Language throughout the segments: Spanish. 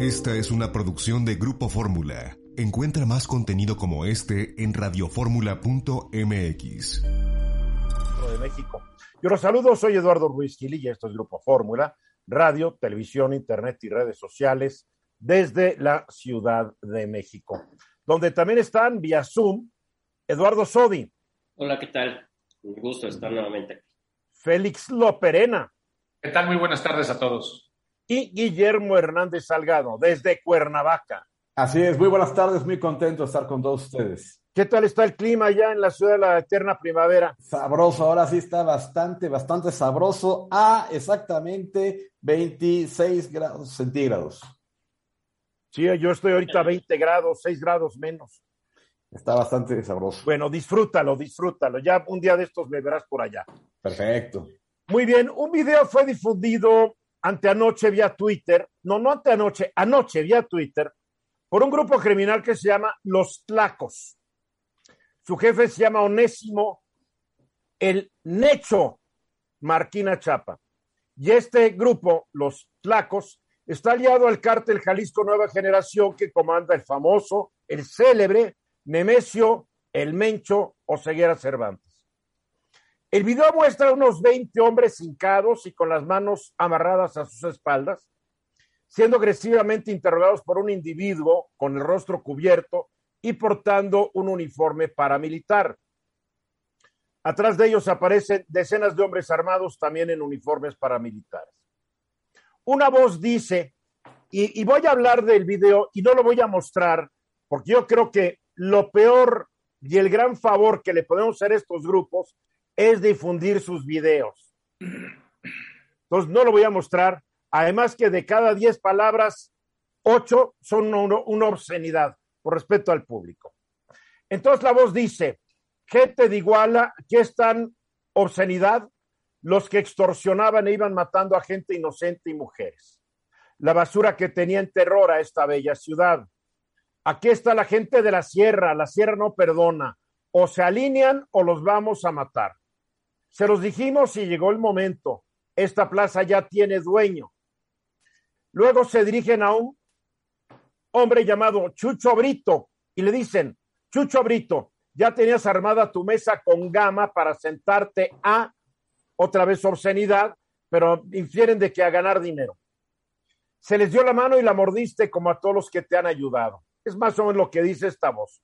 Esta es una producción de Grupo Fórmula. Encuentra más contenido como este en radioformula.mx. de México. Yo los saludo, soy Eduardo Ruiz Gil y esto es Grupo Fórmula, radio, televisión, internet y redes sociales desde la Ciudad de México, donde también están vía Zoom Eduardo Sodi. Hola, ¿qué tal? Un gusto estar nuevamente aquí. Félix Loperena. ¿Qué tal? Muy buenas tardes a todos y Guillermo Hernández Salgado, desde Cuernavaca. Así es, muy buenas tardes, muy contento de estar con todos ustedes. ¿Qué tal está el clima allá en la ciudad de la eterna primavera? Sabroso, ahora sí está bastante, bastante sabroso a exactamente 26 grados centígrados. Sí, yo estoy ahorita a 20 grados, 6 grados menos. Está bastante sabroso. Bueno, disfrútalo, disfrútalo. Ya un día de estos me verás por allá. Perfecto. Muy bien, un video fue difundido anteanoche vía Twitter, no, no anteanoche, anoche vía Twitter, por un grupo criminal que se llama Los Tlacos. Su jefe se llama Onésimo el Necho Marquina Chapa. Y este grupo, Los Tlacos, está aliado al cártel Jalisco Nueva Generación que comanda el famoso, el célebre Nemesio El Mencho o Ceguera Cervantes. El video muestra unos 20 hombres hincados y con las manos amarradas a sus espaldas, siendo agresivamente interrogados por un individuo con el rostro cubierto y portando un uniforme paramilitar. Atrás de ellos aparecen decenas de hombres armados también en uniformes paramilitares. Una voz dice, y, y, voy a hablar del video y no lo voy a mostrar, porque yo creo que lo peor y el gran favor que le podemos hacer a estos grupos es difundir sus videos. Entonces, no lo voy a mostrar. Además que de cada 10 palabras, 8 son una, obscenidad por respeto al público. Entonces la voz dice, gente de Iguala, ¿qué es tan obscenidad? Los que extorsionaban e iban matando a gente inocente y mujeres. La basura que tenía en terror a esta bella ciudad. Aquí está la gente de la sierra, la sierra no perdona. O se alinean o los vamos a matar. Se los dijimos y llegó el momento. Esta plaza ya tiene dueño. Luego se dirigen a un hombre llamado Chucho Brito y le dicen, Chucho Brito, ya tenías armada tu mesa con gama para sentarte a otra vez obscenidad, pero infieren de que a ganar dinero. Se les dio la mano y la mordiste como a todos los que te han ayudado. Es más o menos lo que dice esta voz.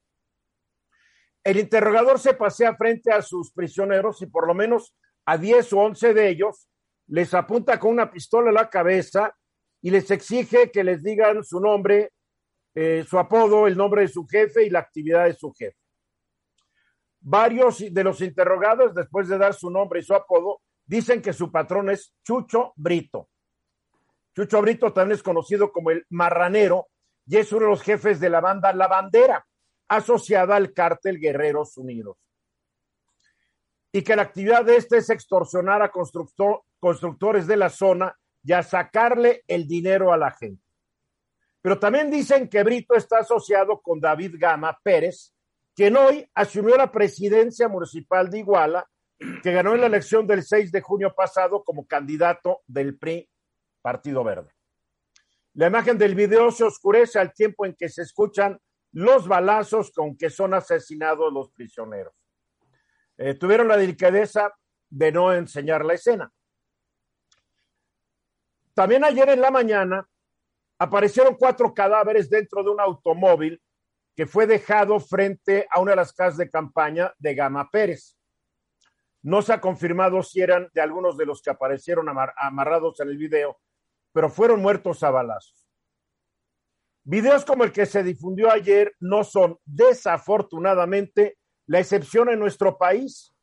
El interrogador se pasea frente a sus prisioneros y por lo menos a 10 o 11 de ellos les apunta con una pistola a la cabeza y les exige que les digan su nombre, eh, su apodo, el nombre de su jefe y la actividad de su jefe. Varios de los interrogados, después de dar su nombre y su apodo, dicen que su patrón es Chucho Brito. Chucho Brito también es conocido como el marranero y es uno de los jefes de la banda La Bandera asociada al cártel Guerreros Unidos. Y que la actividad de este es extorsionar a constructores de la zona y a sacarle el dinero a la gente. Pero también dicen que Brito está asociado con David Gama Pérez, quien hoy asumió la presidencia municipal de Iguala, que ganó en la elección del 6 de junio pasado como candidato del PRI, Partido Verde. La imagen del video se oscurece al tiempo en que se escuchan los balazos con que son asesinados los prisioneros. Eh, tuvieron la delicadeza de no enseñar la escena. También ayer en la mañana aparecieron cuatro cadáveres dentro de un automóvil que fue dejado frente a una de las casas de campaña de Gama Pérez. No se ha confirmado si eran de algunos de los que aparecieron amarrados en el video, pero fueron muertos a balazos. Videos como el que se difundió ayer no son desafortunadamente la excepción en nuestro país.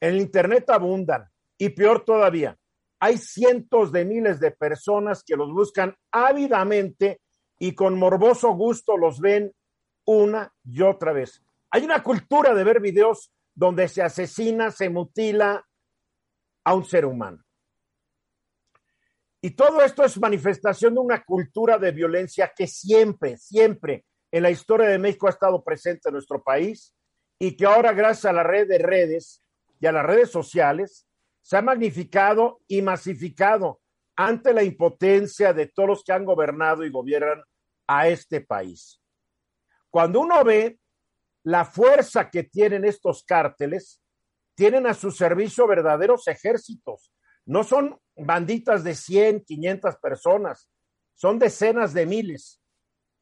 En el Internet abundan y peor todavía, hay cientos de miles de personas que los buscan ávidamente y con morboso gusto los ven una y otra vez. Hay una cultura de ver videos donde se asesina, se mutila a un ser humano. Y todo esto es manifestación de una cultura de violencia que siempre, siempre en la historia de México ha estado presente en nuestro país y que ahora gracias a la red de redes y a las redes sociales se ha magnificado y masificado ante la impotencia de todos los que han gobernado y gobiernan a este país. Cuando uno ve la fuerza que tienen estos cárteles, tienen a su servicio verdaderos ejércitos. No son banditas de 100, 500 personas, son decenas de miles.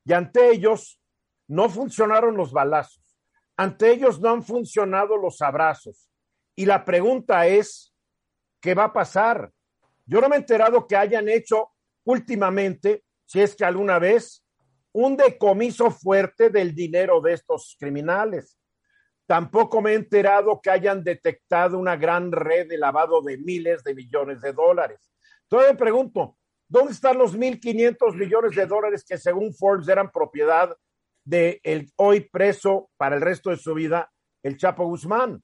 Y ante ellos no funcionaron los balazos, ante ellos no han funcionado los abrazos. Y la pregunta es, ¿qué va a pasar? Yo no me he enterado que hayan hecho últimamente, si es que alguna vez, un decomiso fuerte del dinero de estos criminales. Tampoco me he enterado que hayan detectado una gran red de lavado de miles de millones de dólares. Entonces me pregunto, ¿dónde están los 1.500 millones de dólares que según Forbes eran propiedad del el hoy preso para el resto de su vida, el Chapo Guzmán?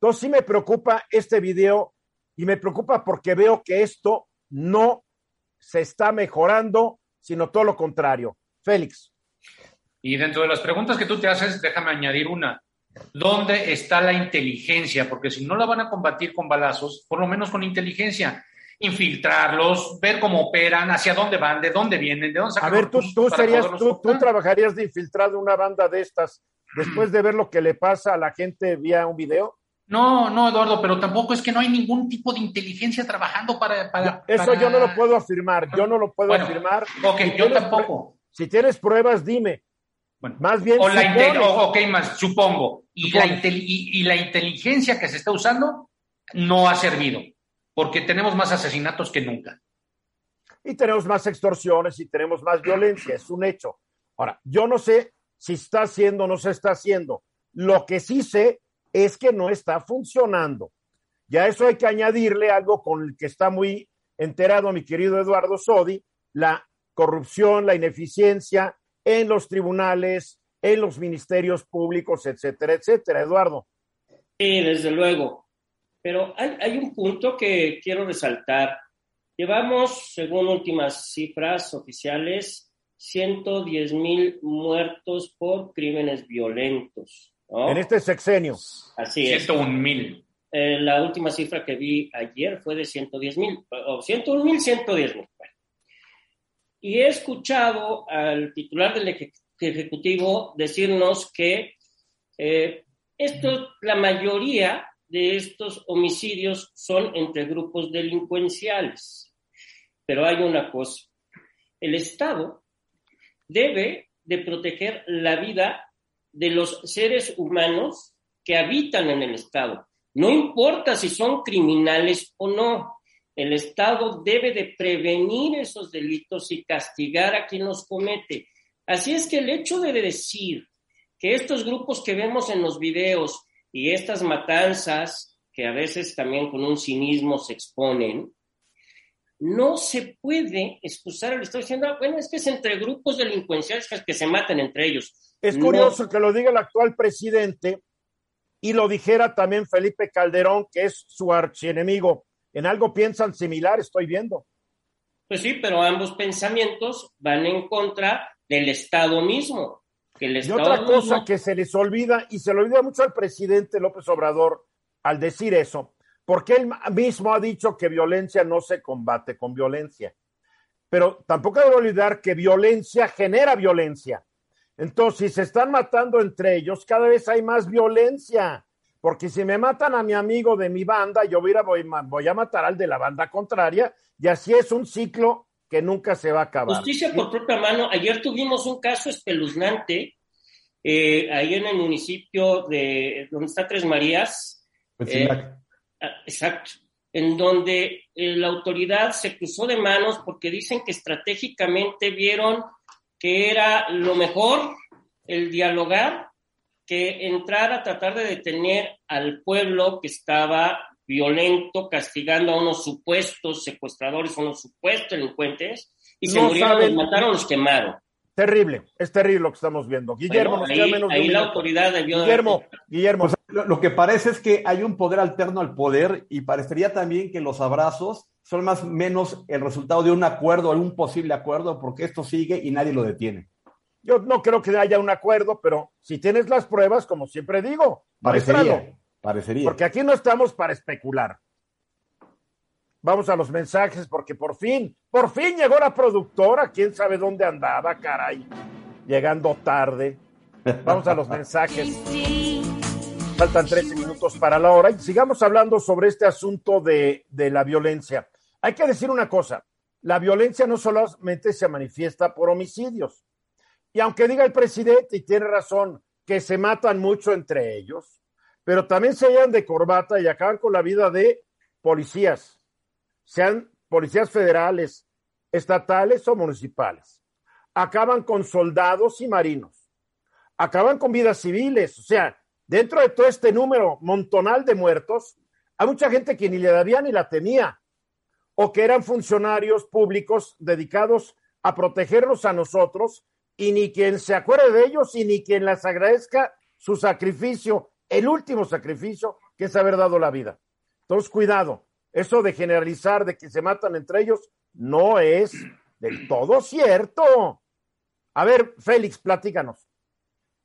Entonces sí me preocupa este video y me preocupa porque veo que esto no se está mejorando, sino todo lo contrario. Félix. Y dentro de las preguntas que tú te haces, déjame añadir una. ¿Dónde está la inteligencia? Porque si no la van a combatir con balazos, por lo menos con inteligencia. Infiltrarlos, ver cómo operan, hacia dónde van, de dónde vienen, de dónde sacan. A ver, tú, tú serías, tú, tú trabajarías de infiltrado una banda de estas después de ver lo que le pasa a la gente vía un video. No, no, Eduardo, pero tampoco es que no hay ningún tipo de inteligencia trabajando para. para Eso yo no lo puedo afirmar, yo no lo puedo afirmar. Ok, yo tampoco. Si tienes pruebas, dime. Bueno, más bien. O la ok, más, supongo. Y la, y la inteligencia que se está usando no ha servido, porque tenemos más asesinatos que nunca. Y tenemos más extorsiones y tenemos más violencia, es un hecho. Ahora, yo no sé si está haciendo o no se está haciendo. Lo que sí sé es que no está funcionando. Ya eso hay que añadirle algo con el que está muy enterado mi querido Eduardo Sodi, la corrupción, la ineficiencia en los tribunales, en los ministerios públicos, etcétera, etcétera. Eduardo. Sí, desde luego. Pero hay, hay un punto que quiero resaltar. Llevamos, según últimas cifras oficiales, 110 mil muertos por crímenes violentos. En este sexenio. Así es. 101 mil. Eh, la última cifra que vi ayer fue de 110 mil, o 101 mil, 110 mil. Y he escuchado al titular del Ejecutivo decirnos que eh, esto, la mayoría de estos homicidios son entre grupos delincuenciales. Pero hay una cosa, el Estado debe de proteger la vida de los seres humanos que habitan en el Estado. No importa si son criminales o no, el Estado debe de prevenir esos delitos y castigar a quien los comete. Así es que el hecho de decir que estos grupos que vemos en los videos y estas matanzas, que a veces también con un cinismo se exponen, no se puede excusar al Estado diciendo, ah, bueno, es que es entre grupos delincuenciales que se matan entre ellos. Es curioso que lo diga el actual presidente y lo dijera también Felipe Calderón, que es su archienemigo. En algo piensan similar, estoy viendo. Pues sí, pero ambos pensamientos van en contra del Estado mismo. Que el y otra cosa que se les olvida, y se le olvida mucho al presidente López Obrador al decir eso, porque él mismo ha dicho que violencia no se combate con violencia. Pero tampoco debe olvidar que violencia genera violencia. Entonces, si se están matando entre ellos, cada vez hay más violencia. Porque si me matan a mi amigo de mi banda, yo voy a, voy, a matar al de la banda contraria, y así es un ciclo que nunca se va a acabar. Justicia por propia mano. Ayer tuvimos un caso espeluznante eh, ahí en el municipio de donde está Tres Marías. Eh, ah, exacto. En donde eh, la autoridad se cruzó de manos porque dicen que estratégicamente vieron que era lo mejor el dialogar que entrar a tratar de detener al pueblo que estaba violento, castigando a unos supuestos secuestradores, a unos supuestos delincuentes, y se murieron, los mataron, los quemaron. Terrible, es terrible lo que estamos viendo. Guillermo, nos ahí, menos ahí la autoridad debió Guillermo, Guillermo. lo, que parece es que hay un poder alterno al poder y parecería también que los abrazos son más menos el resultado de un acuerdo, un posible acuerdo, porque esto sigue y nadie lo detiene. Yo no creo que haya un acuerdo, pero si tienes las pruebas, como siempre digo, parecería, parecería. Porque aquí no estamos para especular. Vamos a los mensajes porque por fin, por fin llegó la productora. ¿Quién sabe dónde andaba, caray? Llegando tarde. Vamos a los mensajes. Faltan 13 minutos para la hora y sigamos hablando sobre este asunto de, de la violencia. Hay que decir una cosa, la violencia no solamente se manifiesta por homicidios. Y aunque diga el presidente, y tiene razón, que se matan mucho entre ellos, pero también se llevan de corbata y acaban con la vida de policías, sean policías federales, estatales o municipales. Acaban con soldados y marinos. Acaban con vidas civiles. O sea, dentro de todo este número montonal de muertos, hay mucha gente que ni le daría ni la temía, o que eran funcionarios públicos dedicados a protegernos a nosotros, y ni quien se acuerde de ellos y ni quien les agradezca su sacrificio, el último sacrificio, que es haber dado la vida. Entonces, cuidado, eso de generalizar de que se matan entre ellos no es del todo cierto. A ver, Félix, platícanos.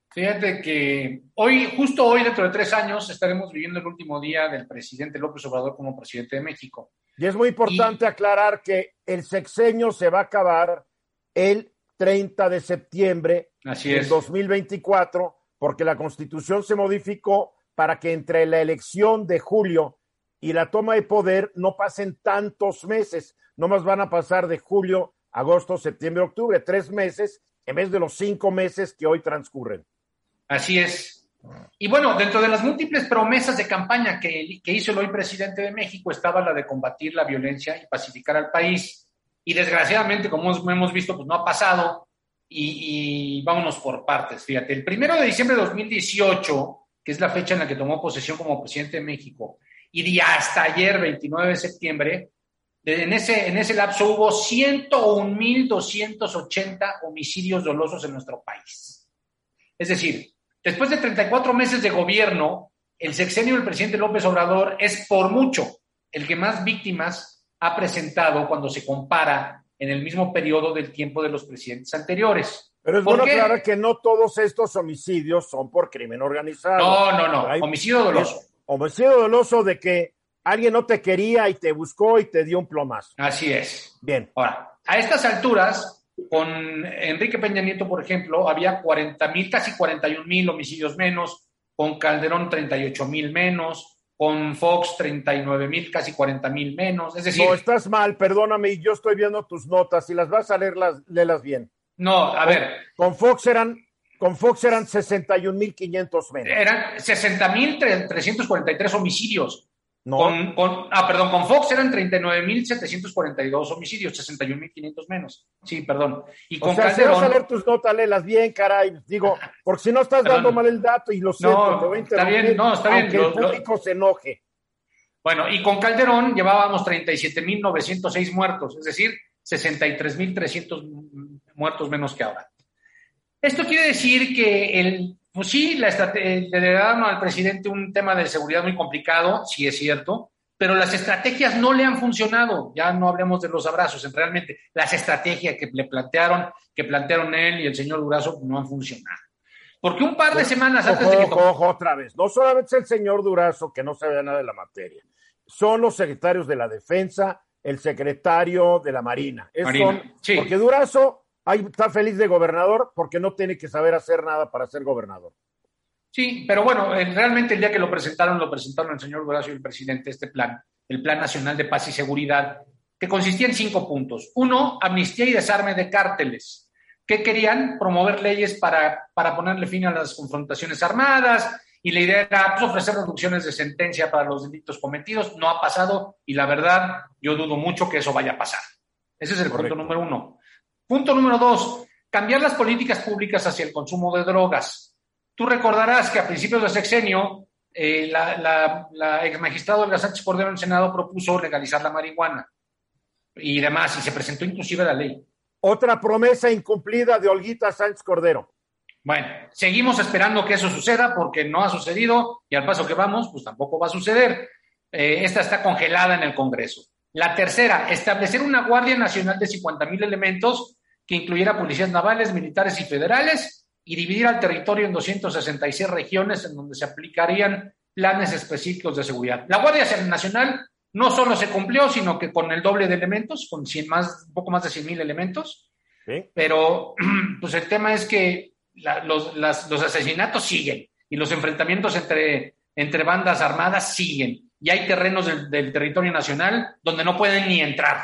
Fíjate que hoy, justo hoy, dentro de tres años, estaremos viviendo el último día del presidente López Obrador como presidente de México. Y es muy importante y... aclarar que el sexenio se va a acabar el 30 de septiembre Así del es. 2024, porque la constitución se modificó para que entre la elección de julio y la toma de poder no pasen tantos meses, no más van a pasar de julio, agosto, septiembre, octubre, tres meses en vez de los cinco meses que hoy transcurren. Así es. Y bueno, dentro de las múltiples promesas de campaña que, que hizo el hoy presidente de México estaba la de combatir la violencia y pacificar al país. Y desgraciadamente, como hemos visto, pues no ha pasado. Y, vámonos por partes. Fíjate, el primero de diciembre de 2018, que es la fecha en la que tomó posesión como presidente de México, y de hasta ayer, 29 de septiembre, en ese, en ese lapso hubo 101.280 homicidios dolosos en nuestro país. Es decir, después de 34 meses de gobierno, el sexenio del presidente López Obrador es por mucho el que más víctimas ha presentado cuando se compara en el mismo periodo del tiempo de los presidentes anteriores. Pero es bueno aclarar que no todos estos homicidios son por crimen organizado. No, no, no. Hay, homicidio doloso. Homicidio doloso de que alguien no te quería y te buscó y te dio un plomazo. Así es. Bien. Ahora, a estas alturas, con Enrique Peña Nieto, por ejemplo, había 40 mil, casi 41 mil homicidios menos, con Calderón 38 mil menos, con Fox 39 mil, casi 40 mil menos. Es decir. No, estás mal, perdóname, yo estoy viendo tus notas y las vas a leer, las, léelas bien. No, a con, ver. Con Fox eran. Con Fox eran 61.500 menos. Eran 60.343 homicidios. No. Con, con, ah, perdón, con Fox eran 39.742 homicidios, 61.500 menos. Sí, perdón. Y con o sea, Calderón. Si vas a leer tus notas, léelas bien, caray. Digo, porque si no estás perdón. dando mal el dato y lo siento, no, te voy a está bien, no, está bien. Lo, el público lo... se enoje. Bueno, y con Calderón llevábamos 37.906 muertos, es decir, 63.300 muertos menos que ahora. Esto quiere decir que el, pues sí, la le dieron al presidente un tema de seguridad muy complicado, sí es cierto, pero las estrategias no le han funcionado. Ya no hablemos de los abrazos, realmente las estrategias que le plantearon, que plantearon él y el señor Durazo no han funcionado. Porque un par de semanas ojo, antes de que... Ojo, ojo, otra vez. No solamente es el señor Durazo, que no sabe nada de la materia. Son los secretarios de la defensa, el secretario de la Marina. Es Marina. Son, sí. Porque Durazo ahí está feliz de gobernador porque no tiene que saber hacer nada para ser gobernador. Sí, pero bueno, eh, realmente el día que lo presentaron, lo presentaron el señor Durazo y el presidente, este plan, el Plan Nacional de Paz y Seguridad, que consistía en cinco puntos. Uno, amnistía y desarme de cárteles. que querían? Promover leyes para, para ponerle fin a las confrontaciones armadas, y la idea era pues, ofrecer reducciones de sentencia para los delitos cometidos. No ha pasado, y la verdad, yo dudo mucho que eso vaya a pasar. Ese es el Correcto. punto número uno. Punto número dos, cambiar las políticas públicas hacia el consumo de drogas. Tú recordarás que a principios de sexenio, eh, la, la, la, ex magistrado Olga Sánchez Cordero en el Senado propuso legalizar la marihuana y demás, y se presentó inclusive la ley. Otra promesa incumplida de Olguita Sánchez Cordero. Bueno, seguimos esperando que eso suceda porque no ha sucedido y al paso que vamos, pues tampoco va a suceder. Eh, esta está congelada en el Congreso. La tercera, establecer una Guardia Nacional de 50 mil elementos que incluyera policías navales, militares y federales y dividir al territorio en 266 regiones en donde se aplicarían planes específicos de seguridad. La Guardia Nacional no solo se cumplió, sino que con el doble de elementos, con 100 más, un poco más de 100 mil elementos. Pero pues el tema es que los, los, asesinatos siguen y los enfrentamientos entre, entre bandas armadas siguen. Y hay terrenos del, territorio nacional donde no pueden ni entrar.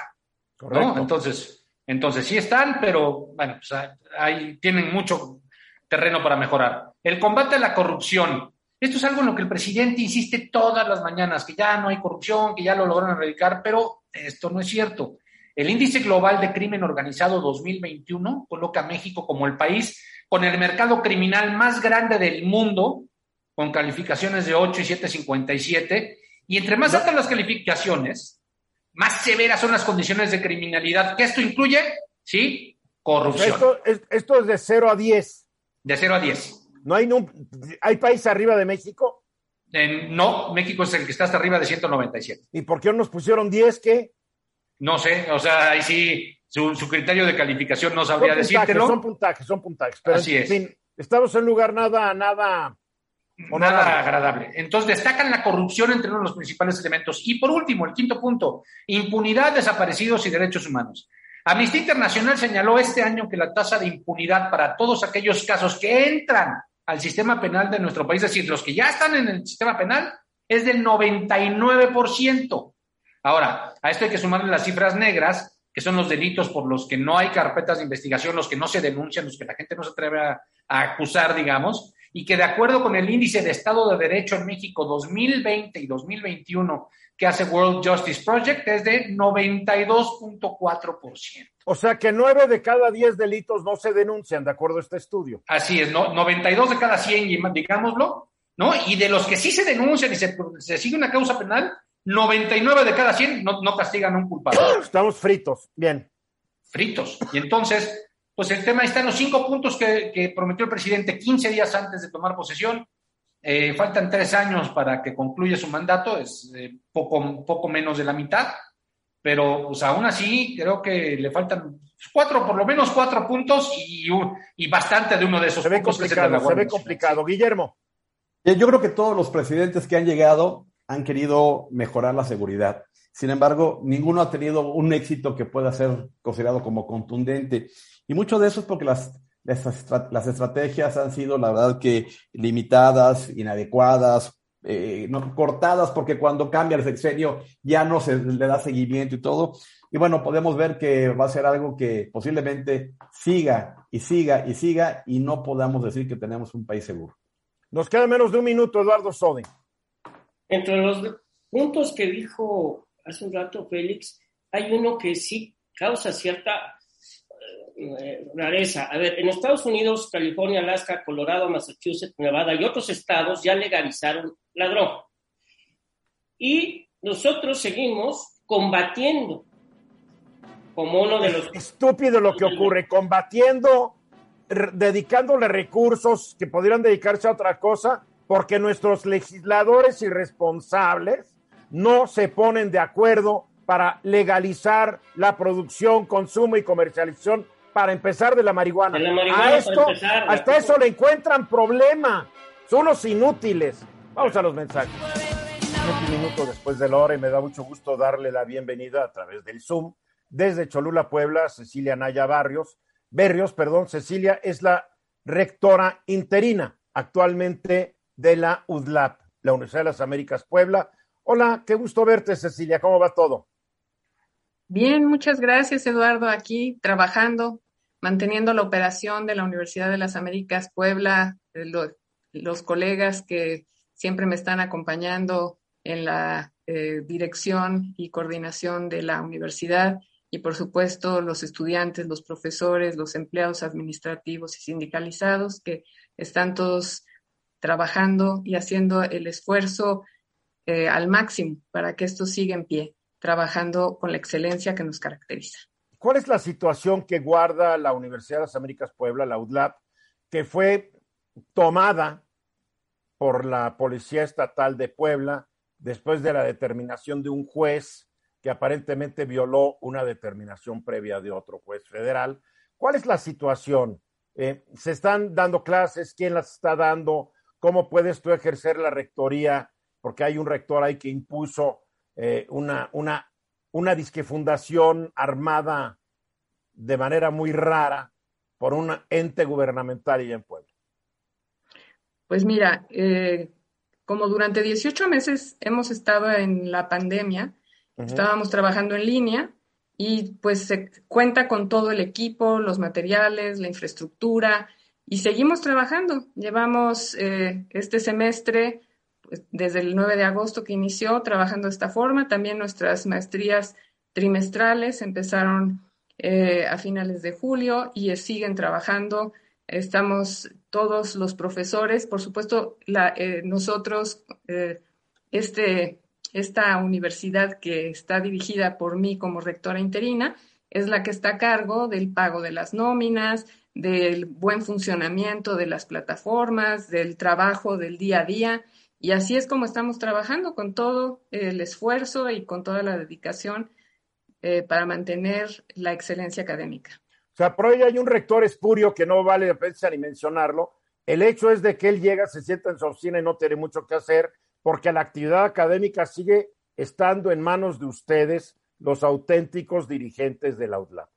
¿no? Entonces, entonces sí están, pero bueno, pues hay, tienen mucho terreno para mejorar. El combate a la corrupción. Esto es algo en lo que el presidente insiste todas las mañanas, que ya no hay corrupción, que ya lo lograron erradicar, pero esto no es cierto. El índice global de crimen organizado 2021 coloca a México como el país con el mercado criminal más grande del mundo, con calificaciones de 8 y 7,57. Y entre más altas las calificaciones, más severas son las condiciones de criminalidad, que esto incluye, ¿sí? Corrupción. Esto es, esto es de 0 a 10. De 0 a 10. ¿No hay, hay país arriba de México? no, México es el que está hasta arriba de 197. ¿Y por qué no nos pusieron 10? ¿Qué? No sé, o sea, ahí sí, su, criterio de calificación no sabría decírtelo. Son puntajes, son puntajes. Pero Así es. Fin, estamos en lugar nada, nada. Nada agradable. Entonces destacan la corrupción entre uno de los principales elementos. Y por último, el quinto punto, impunidad, desaparecidos y derechos humanos. Amnistía Internacional señaló este año que la tasa de impunidad para todos aquellos casos que entran al sistema penal de nuestro país, es decir, los que ya están en el sistema penal, es del 99%. Ahora, a esto hay que sumarle las cifras negras, que son los delitos por los que no hay carpetas de investigación, los que no se denuncian, los que la gente no se atreve a, acusar, digamos, y que de acuerdo con el índice de Estado de Derecho en México 2020 y 2021 que hace World Justice Project es de 92.4%. O sea que nueve de cada diez delitos no se denuncian, de acuerdo a este estudio. Así es, ¿no? 92 de cada 100, digámoslo, ¿no? Y de los que sí se denuncian y se, se sigue una causa penal, 99 de cada 100 no, no castigan a un culpable. Estamos fritos, bien. Fritos. Y entonces, pues el tema está en los cinco puntos que, prometió el presidente 15 días antes de tomar posesión. Eh, faltan tres años para que concluya su mandato, es eh, poco, poco menos de la mitad, pero pues aún así creo que le faltan cuatro, por lo menos cuatro puntos y, y bastante de uno de esos se Ve complicado, se ve complicado. Guillermo. Yo creo que todos los presidentes que han llegado han querido mejorar la seguridad. Sin embargo, ninguno ha tenido un éxito que pueda ser considerado como contundente. Y mucho de eso es porque las, las, estrategias han sido, la verdad, que limitadas, inadecuadas, eh, no, cortadas, porque cuando cambia el sexenio ya no se le da seguimiento y todo. Y bueno, podemos ver que va a ser algo que posiblemente siga y siga y siga y no podamos decir que tenemos un país seguro. Nos queda menos de un minuto, Eduardo Soden. Entre los puntos que dijo hace un rato Félix, hay uno que sí causa cierta eh, rareza. A ver, en Estados Unidos, California, Alaska, Colorado, Massachusetts, Nevada y otros estados ya legalizaron la droga. Y nosotros seguimos combatiendo como uno de los... estúpido lo que ocurre, combatiendo, dedicándole recursos que podrían dedicarse a otra cosa porque nuestros legisladores irresponsables no se ponen de acuerdo para legalizar la producción, consumo y comercialización para empezar de la marihuana. a esto, hasta eso le encuentran problema. Son unos inútiles. Vamos a los mensajes. Un minuto después de la hora y me da mucho gusto darle la bienvenida a través del Zoom desde Cholula, Puebla, Cecilia Naya Barrios. Berrios, perdón, Cecilia es la rectora interina actualmente de la UDLAP, la Universidad de las Américas Puebla. Hola, qué gusto verte, Cecilia. ¿Cómo va todo? Bien, muchas gracias, Eduardo. Aquí trabajando, manteniendo la operación de la Universidad de las Américas Puebla, eh, los, colegas que siempre me están acompañando en la eh, dirección y coordinación de la universidad y por supuesto los estudiantes, los profesores, los empleados administrativos y sindicalizados que están todos trabajando y haciendo el esfuerzo eh, al máximo para que esto siga en pie, trabajando con la excelencia que nos caracteriza. ¿Cuál es la situación que guarda la Universidad de las Américas Puebla, la UDLAP, que fue tomada por la Policía Estatal de Puebla después de la determinación de un juez que aparentemente violó una determinación previa de otro juez federal? ¿Cuál es la situación? Eh, ¿Se están dando clases? ¿Quién las está dando? ¿Cómo puedes tú ejercer la rectoría? Porque hay un rector ahí que impuso eh, una, una, una disquefundación armada de manera muy rara por un ente gubernamental y en Puebla? Pues mira, eh, como durante 18 meses hemos estado en la pandemia, estábamos trabajando en línea y pues se cuenta con todo el equipo, los materiales, la infraestructura y seguimos trabajando. Llevamos eh, este semestre, desde el 9 de agosto que inició, trabajando de esta forma. También nuestras maestrías trimestrales empezaron eh, a finales de julio y siguen trabajando. Estamos todos los profesores, por supuesto, la, eh, nosotros, este esta universidad que está dirigida por mí como rectora interina es la que está a cargo del pago de las nóminas, del buen funcionamiento de las plataformas, del trabajo del día a día. Y así es como estamos trabajando con todo el esfuerzo y con toda la dedicación eh, para mantener la excelencia académica. O sea, por ahí hay un rector espurio que no vale la pena ni mencionarlo. El hecho es de que él llega, se sienta en su oficina y no tiene mucho que hacer, porque la actividad académica sigue estando en manos de ustedes, los auténticos dirigentes del UTLAB.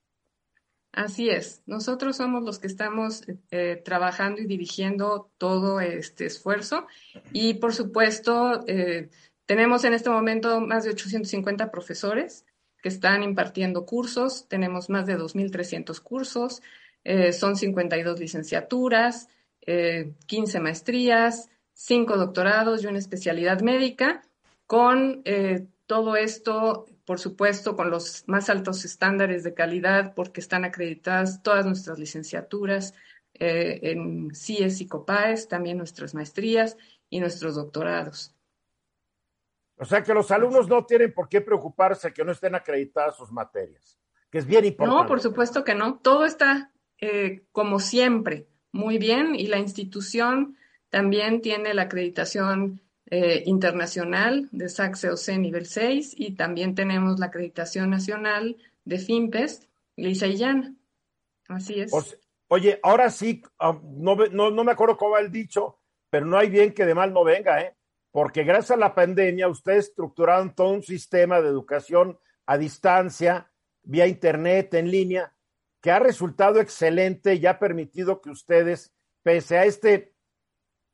Así es, nosotros somos los que estamos eh, trabajando y dirigiendo todo este esfuerzo y por supuesto eh, tenemos en este momento más de 850 profesores que están impartiendo cursos, tenemos más de 2.300 cursos, eh, son 52 licenciaturas, 15 maestrías, cinco doctorados y una especialidad médica, con todo esto, por supuesto, con los más altos estándares de calidad, porque están acreditadas todas nuestras licenciaturas eh, en CIES y COPAES, también nuestras maestrías y nuestros doctorados. O sea que los alumnos no tienen por qué preocuparse que no estén acreditadas sus materias, que es bien importante. No, por supuesto que no. Todo está eh, como siempre, muy bien, y la institución también tiene la acreditación eh, internacional de SACSEOC nivel 6 y también tenemos la acreditación nacional de FIMPES, Lisa y Jan. Así es. oye, ahora sí, ah, no, no, me acuerdo cómo va el dicho, pero no hay bien que de mal no venga, ¿eh? Porque gracias a la pandemia ustedes estructuraron todo un sistema de educación a distancia, vía internet, en línea, que ha resultado excelente y ha permitido que ustedes, pese a este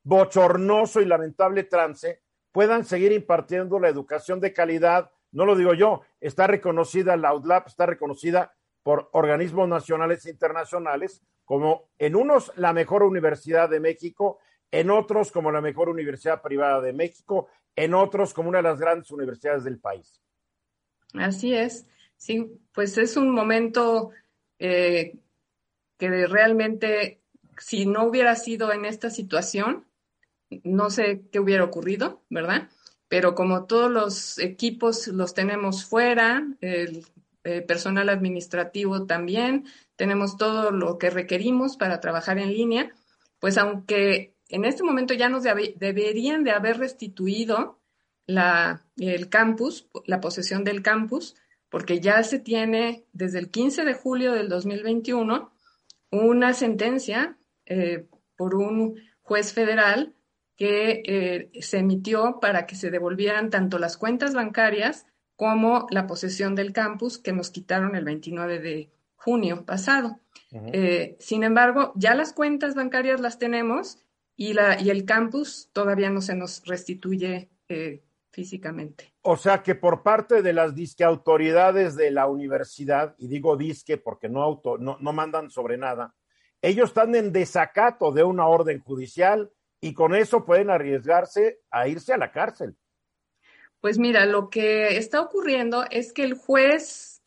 bochornoso y lamentable trance, puedan seguir impartiendo la educación de calidad. No lo digo yo, está reconocida la UDLAP, está reconocida por organismos nacionales e internacionales como en unos la mejor universidad de México, en otros como la mejor universidad privada de México, en otros como una de las grandes universidades del país. Así es, sí, pues es un momento eh, que realmente, si no hubiera sido en esta situación, no sé qué hubiera ocurrido, ¿verdad? Pero como todos los equipos los tenemos fuera, el eh, personal administrativo también, tenemos todo lo que requerimos para trabajar en línea, pues aunque en este momento ya nos deberían de haber restituido el campus, la posesión del campus, porque ya se tiene desde el 15 de julio del 2021 una sentencia eh, por un juez federal que eh, se emitió para que se devolvieran tanto las cuentas bancarias como la posesión del campus que nos quitaron el 29 de junio pasado. Eh, sin embargo, ya las cuentas bancarias las tenemos y, la, y el campus todavía no se nos restituye eh, físicamente. O sea que por parte de las disque autoridades de la universidad, y digo disque porque no, auto, no, no mandan sobre nada, ellos están en desacato de una orden judicial y con eso pueden arriesgarse a irse a la cárcel. Pues mira, lo que está ocurriendo es que el juez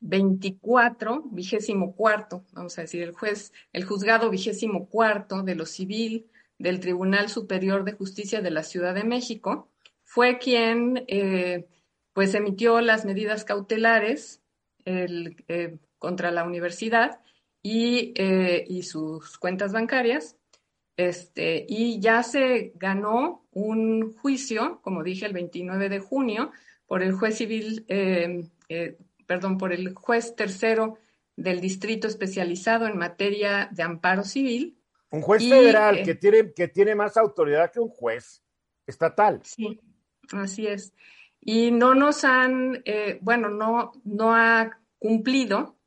24, eh, vigésimo cuarto, vamos a decir, el juez, el juzgado vigésimo cuarto de lo civil del Tribunal Superior de Justicia de la Ciudad de México, fue quien eh, pues emitió las medidas cautelares eh, contra la universidad y, y sus cuentas bancarias este, y ya se ganó un juicio, como dije, el 29 de junio, por el juez civil, em, eh, perdón, por el juez tercero del distrito especializado en materia de amparo civil. Un juez federal eh, que, tiene, que tiene más autoridad que un juez estatal. Sí, Así es. Y no nos han, eh, bueno, no, no ha cumplido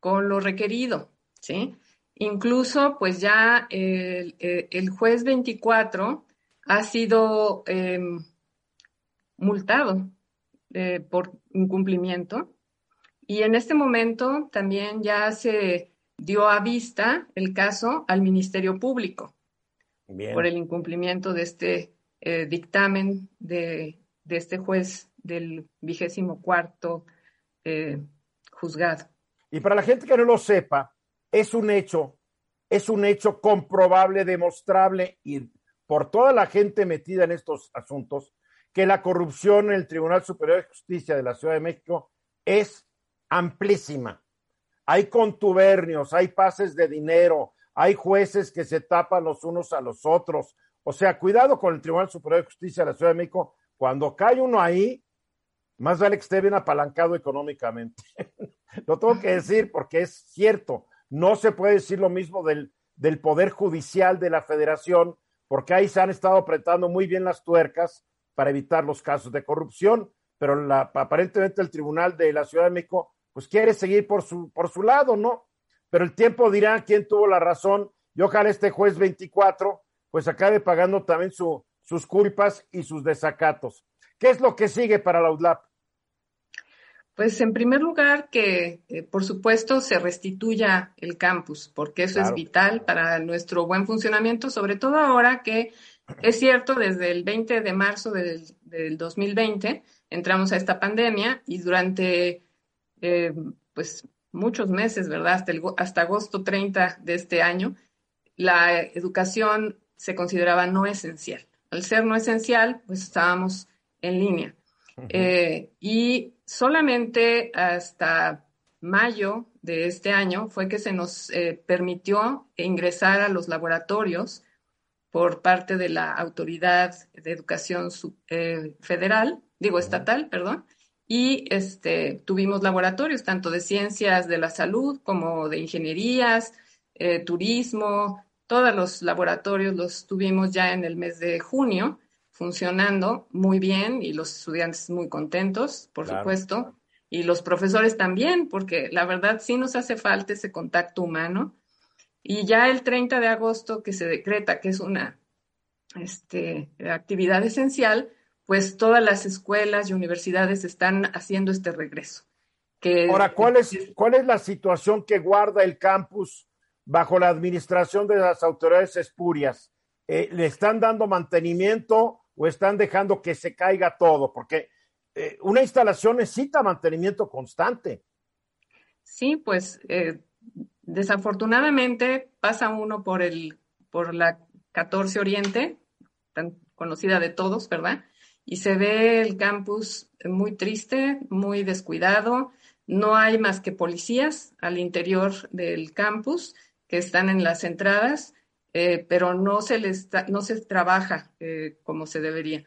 con lo requerido, ¿sí? Incluso, pues ya el, el juez 24 ha sido em, multado eh, por incumplimiento y en este momento también ya se dio a vista el caso al Ministerio Público por el incumplimiento de este eh, dictamen de, este juez del vigésimo cuarto eh, juzgado. Y para la gente que no lo sepa, es un hecho, es un hecho comprobable, demostrable y por toda la gente metida en estos asuntos, que la corrupción en el Tribunal Superior de Justicia de la Ciudad de México es amplísima. Hay contubernios, hay pases de dinero, hay jueces que se tapan los unos a los otros. O sea, cuidado con el Tribunal Superior de Justicia de la Ciudad de México. Cuando cae uno ahí, más vale que esté bien apalancado económicamente. lo tengo que decir porque es cierto. No se puede decir lo mismo del, del Poder Judicial de la Federación, porque ahí se han estado apretando muy bien las tuercas para evitar los casos de corrupción, pero la, aparentemente el Tribunal de la Ciudad de México pues quiere seguir por su, por su lado, ¿no? Pero el tiempo dirá quién tuvo la razón y ojalá este juez 24 pues acabe pagando también su, sus culpas y sus desacatos. ¿Qué es lo que sigue para la UDLAP? Pues en primer lugar que, eh, por supuesto, se restituya el campus, porque eso es vital para nuestro buen funcionamiento, sobre todo ahora que es cierto, desde el 20 de marzo del, del 2020 entramos a esta pandemia y durante eh, pues muchos meses, ¿verdad? Hasta, hasta agosto 30 de este año, la educación se consideraba no esencial. Al ser no esencial, pues estábamos en línea. Eh, y solamente hasta mayo de este año fue que se nos eh, permitió ingresar a los laboratorios por parte de la Autoridad de Educación Federal, digo estatal, perdón, y este, tuvimos laboratorios tanto de ciencias de la salud como de ingenierías, eh, turismo, todos los laboratorios los tuvimos ya en el mes de junio funcionando muy bien y los estudiantes muy contentos, por supuesto, y los profesores también, porque la verdad sí nos hace falta ese contacto humano. Y ya el 30 de agosto que se decreta que es una este, actividad esencial, pues todas las escuelas y universidades están haciendo este regreso. Ahora, ¿cuál es, ¿cuál es la situación que guarda el campus bajo la administración de las autoridades espurias? Eh, ¿Le están dando mantenimiento o están dejando que se caiga todo? Porque eh, una instalación necesita mantenimiento constante. Sí, pues eh, desafortunadamente pasa uno por el por la 14 Oriente, tan conocida de todos, ¿verdad? y se ve el campus muy triste, muy descuidado. No hay más que policías al interior del campus que están en las entradas, eh, pero no se les no se trabaja eh, como se debería.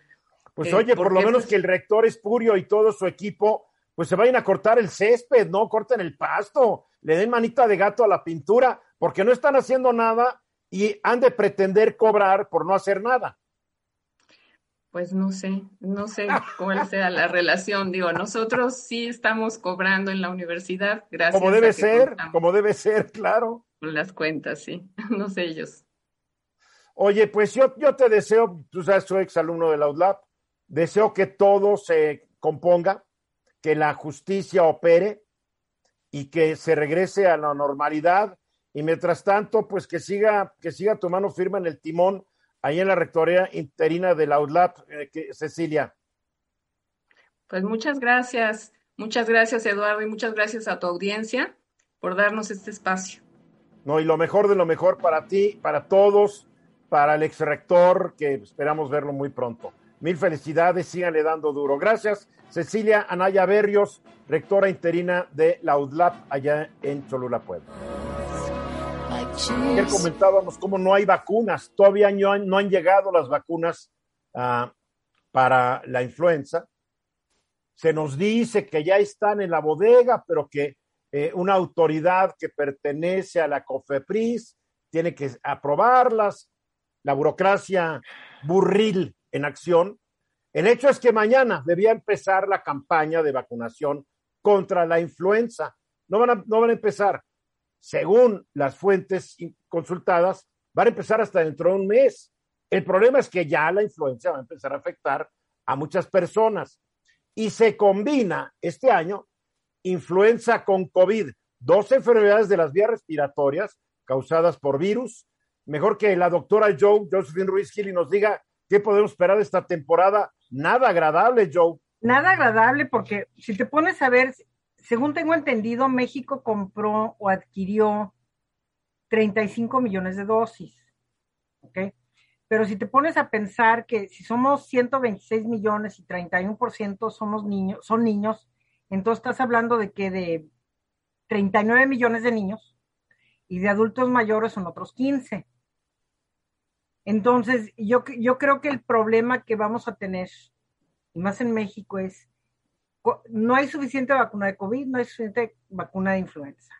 Pues oye, por lo menos pues que el rector Espurio y todo su equipo pues se vayan a cortar el césped, no corten el pasto, le den manita de gato a la pintura, porque no están haciendo nada y han de pretender cobrar por no hacer nada. Pues no sé, no sé cuál sea la relación. Digo, nosotros sí estamos cobrando en la universidad, gracias. Como debe ser, como debe ser, claro. Las cuentas, sí, no sé ellos. Oye, pues yo, yo te deseo, tú sabes, soy exalumno de la UDLAP, deseo que todo se componga, que la justicia opere y que se regrese a la normalidad. Y mientras tanto, pues que siga, que siga tu mano firme en el timón ahí en la rectoría interina de la UDLAP, eh, Cecilia. Pues muchas gracias, muchas gracias Eduardo y muchas gracias a tu audiencia por darnos este espacio. No, y lo mejor de lo mejor para ti, para todos, para el ex rector, que esperamos verlo muy pronto. Mil felicidades, síganle dando duro. Gracias, Cecilia Anaya Berrios, rectora interina de la UDLAP allá en Cholula, Puebla. Ayer comentábamos cómo no hay vacunas, todavía no han, llegado las vacunas uh, para la influenza. Se nos dice que ya están en la bodega, pero que eh, una autoridad que pertenece a la COFEPRIS tiene que aprobarlas. La burocracia burril en acción. El hecho es que mañana debía empezar la campaña de vacunación contra la influenza. No van a, no van a empezar, según las fuentes consultadas, van a empezar hasta dentro de un mes. El problema es que ya la influenza va a empezar a afectar a muchas personas y se combina este año influenza con COVID, dos enfermedades de las vías respiratorias causadas por virus. Mejor que la doctora Joe, Josephine Ruiz Gil, y nos diga qué podemos esperar de esta temporada. Nada agradable, Joe. Nada agradable porque si te pones a ver, según tengo entendido, México compró o adquirió 35 millones de dosis. ¿Ok? Pero si te pones a pensar que si somos 126 millones y 31% somos niños, son niños, entonces estás hablando de que de 39 millones de niños y de adultos mayores son otros 15. Entonces, yo, yo creo que el problema que vamos a tener, y más en México, es no hay suficiente vacuna de COVID, no hay suficiente vacuna de influenza.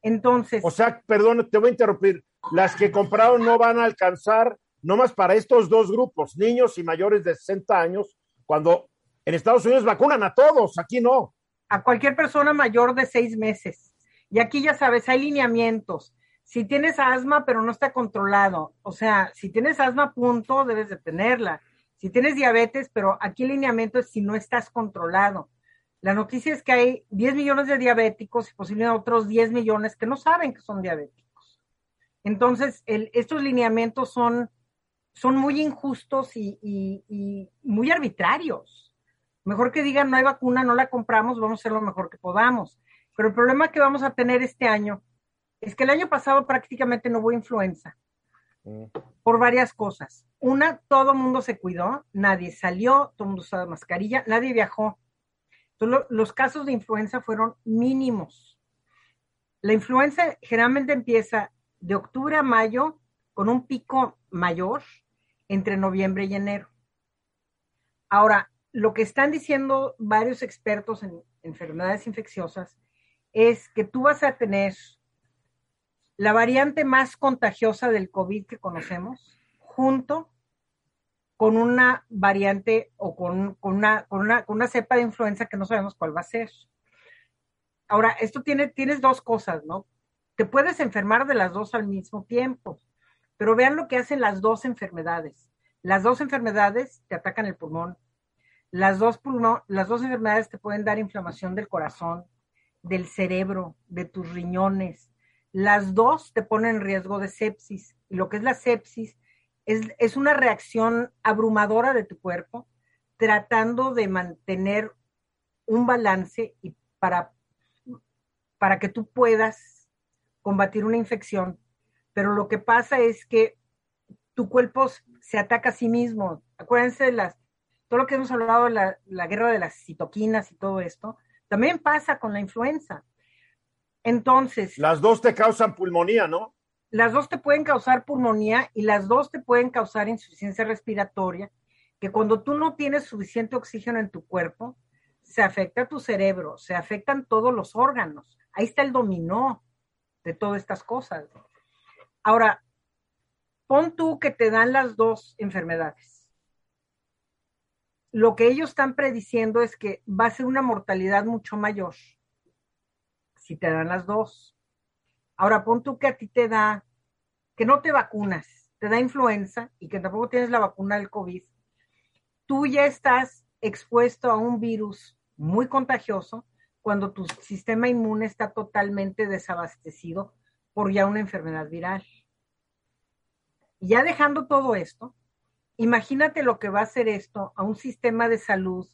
Entonces. O sea, perdón, te voy a interrumpir. Las que compraron no van a alcanzar, no más para estos dos grupos, niños y mayores de 60 años, cuando en Estados Unidos vacunan a todos, aquí no. A cualquier persona mayor de seis meses. Y aquí ya sabes, hay lineamientos. Si tienes asma, pero no está controlado, o sea, si tienes asma, punto, debes de tenerla. Si tienes diabetes, pero aquí el lineamiento es si no estás controlado. La noticia es que hay 10 millones de diabéticos y posiblemente otros 10 millones que no saben que son diabéticos. Entonces, estos lineamientos son, son muy injustos y muy arbitrarios. Mejor que digan, no hay vacuna, no la compramos, vamos a hacer lo mejor que podamos. Pero el problema que vamos a tener este año es que el año pasado prácticamente no hubo influenza mm. por varias cosas. Una, todo el mundo se cuidó, nadie salió, todo el mundo usaba mascarilla, nadie viajó. Entonces, los casos de influenza fueron mínimos. La influenza generalmente empieza de octubre a mayo con un pico mayor entre noviembre y enero. Ahora, lo que están diciendo varios expertos en enfermedades infecciosas es que tú vas a tener la variante más contagiosa del COVID que conocemos junto con una variante o con, una, una, cepa de influenza que no sabemos cuál va a ser. Ahora, esto tiene, tienes dos cosas, ¿no? Te puedes enfermar de las dos al mismo tiempo, pero vean lo que hacen las dos enfermedades. Las dos enfermedades te atacan el pulmón, las dos, las dos enfermedades te pueden dar inflamación del corazón, del cerebro, de tus riñones. Las dos te ponen en riesgo de sepsis. Y lo que es la sepsis es, es una reacción abrumadora de tu cuerpo tratando de mantener un balance y para, para que tú puedas combatir una infección. Pero lo que pasa es que tu cuerpo se ataca a sí mismo. Acuérdense de las todo lo que hemos hablado de la, guerra de las citoquinas y todo esto, también pasa con la influenza. Entonces. Las dos te causan pulmonía, ¿no? Las dos te pueden causar pulmonía y las dos te pueden causar insuficiencia respiratoria, que cuando tú no tienes suficiente oxígeno en tu cuerpo, se afecta a tu cerebro, se afectan todos los órganos. Ahí está el dominó de todas estas cosas. Ahora, pon tú que te dan las dos enfermedades lo que ellos están prediciendo es que va a ser una mortalidad mucho mayor si te dan las dos. Ahora pon tú que a ti te da, que no te vacunas, te da influenza y que tampoco tienes la vacuna del COVID. Tú ya estás expuesto a un virus muy contagioso cuando tu sistema inmune está totalmente desabastecido por ya una enfermedad viral. Y ya dejando todo esto, Imagínate lo que va a hacer esto a un sistema de salud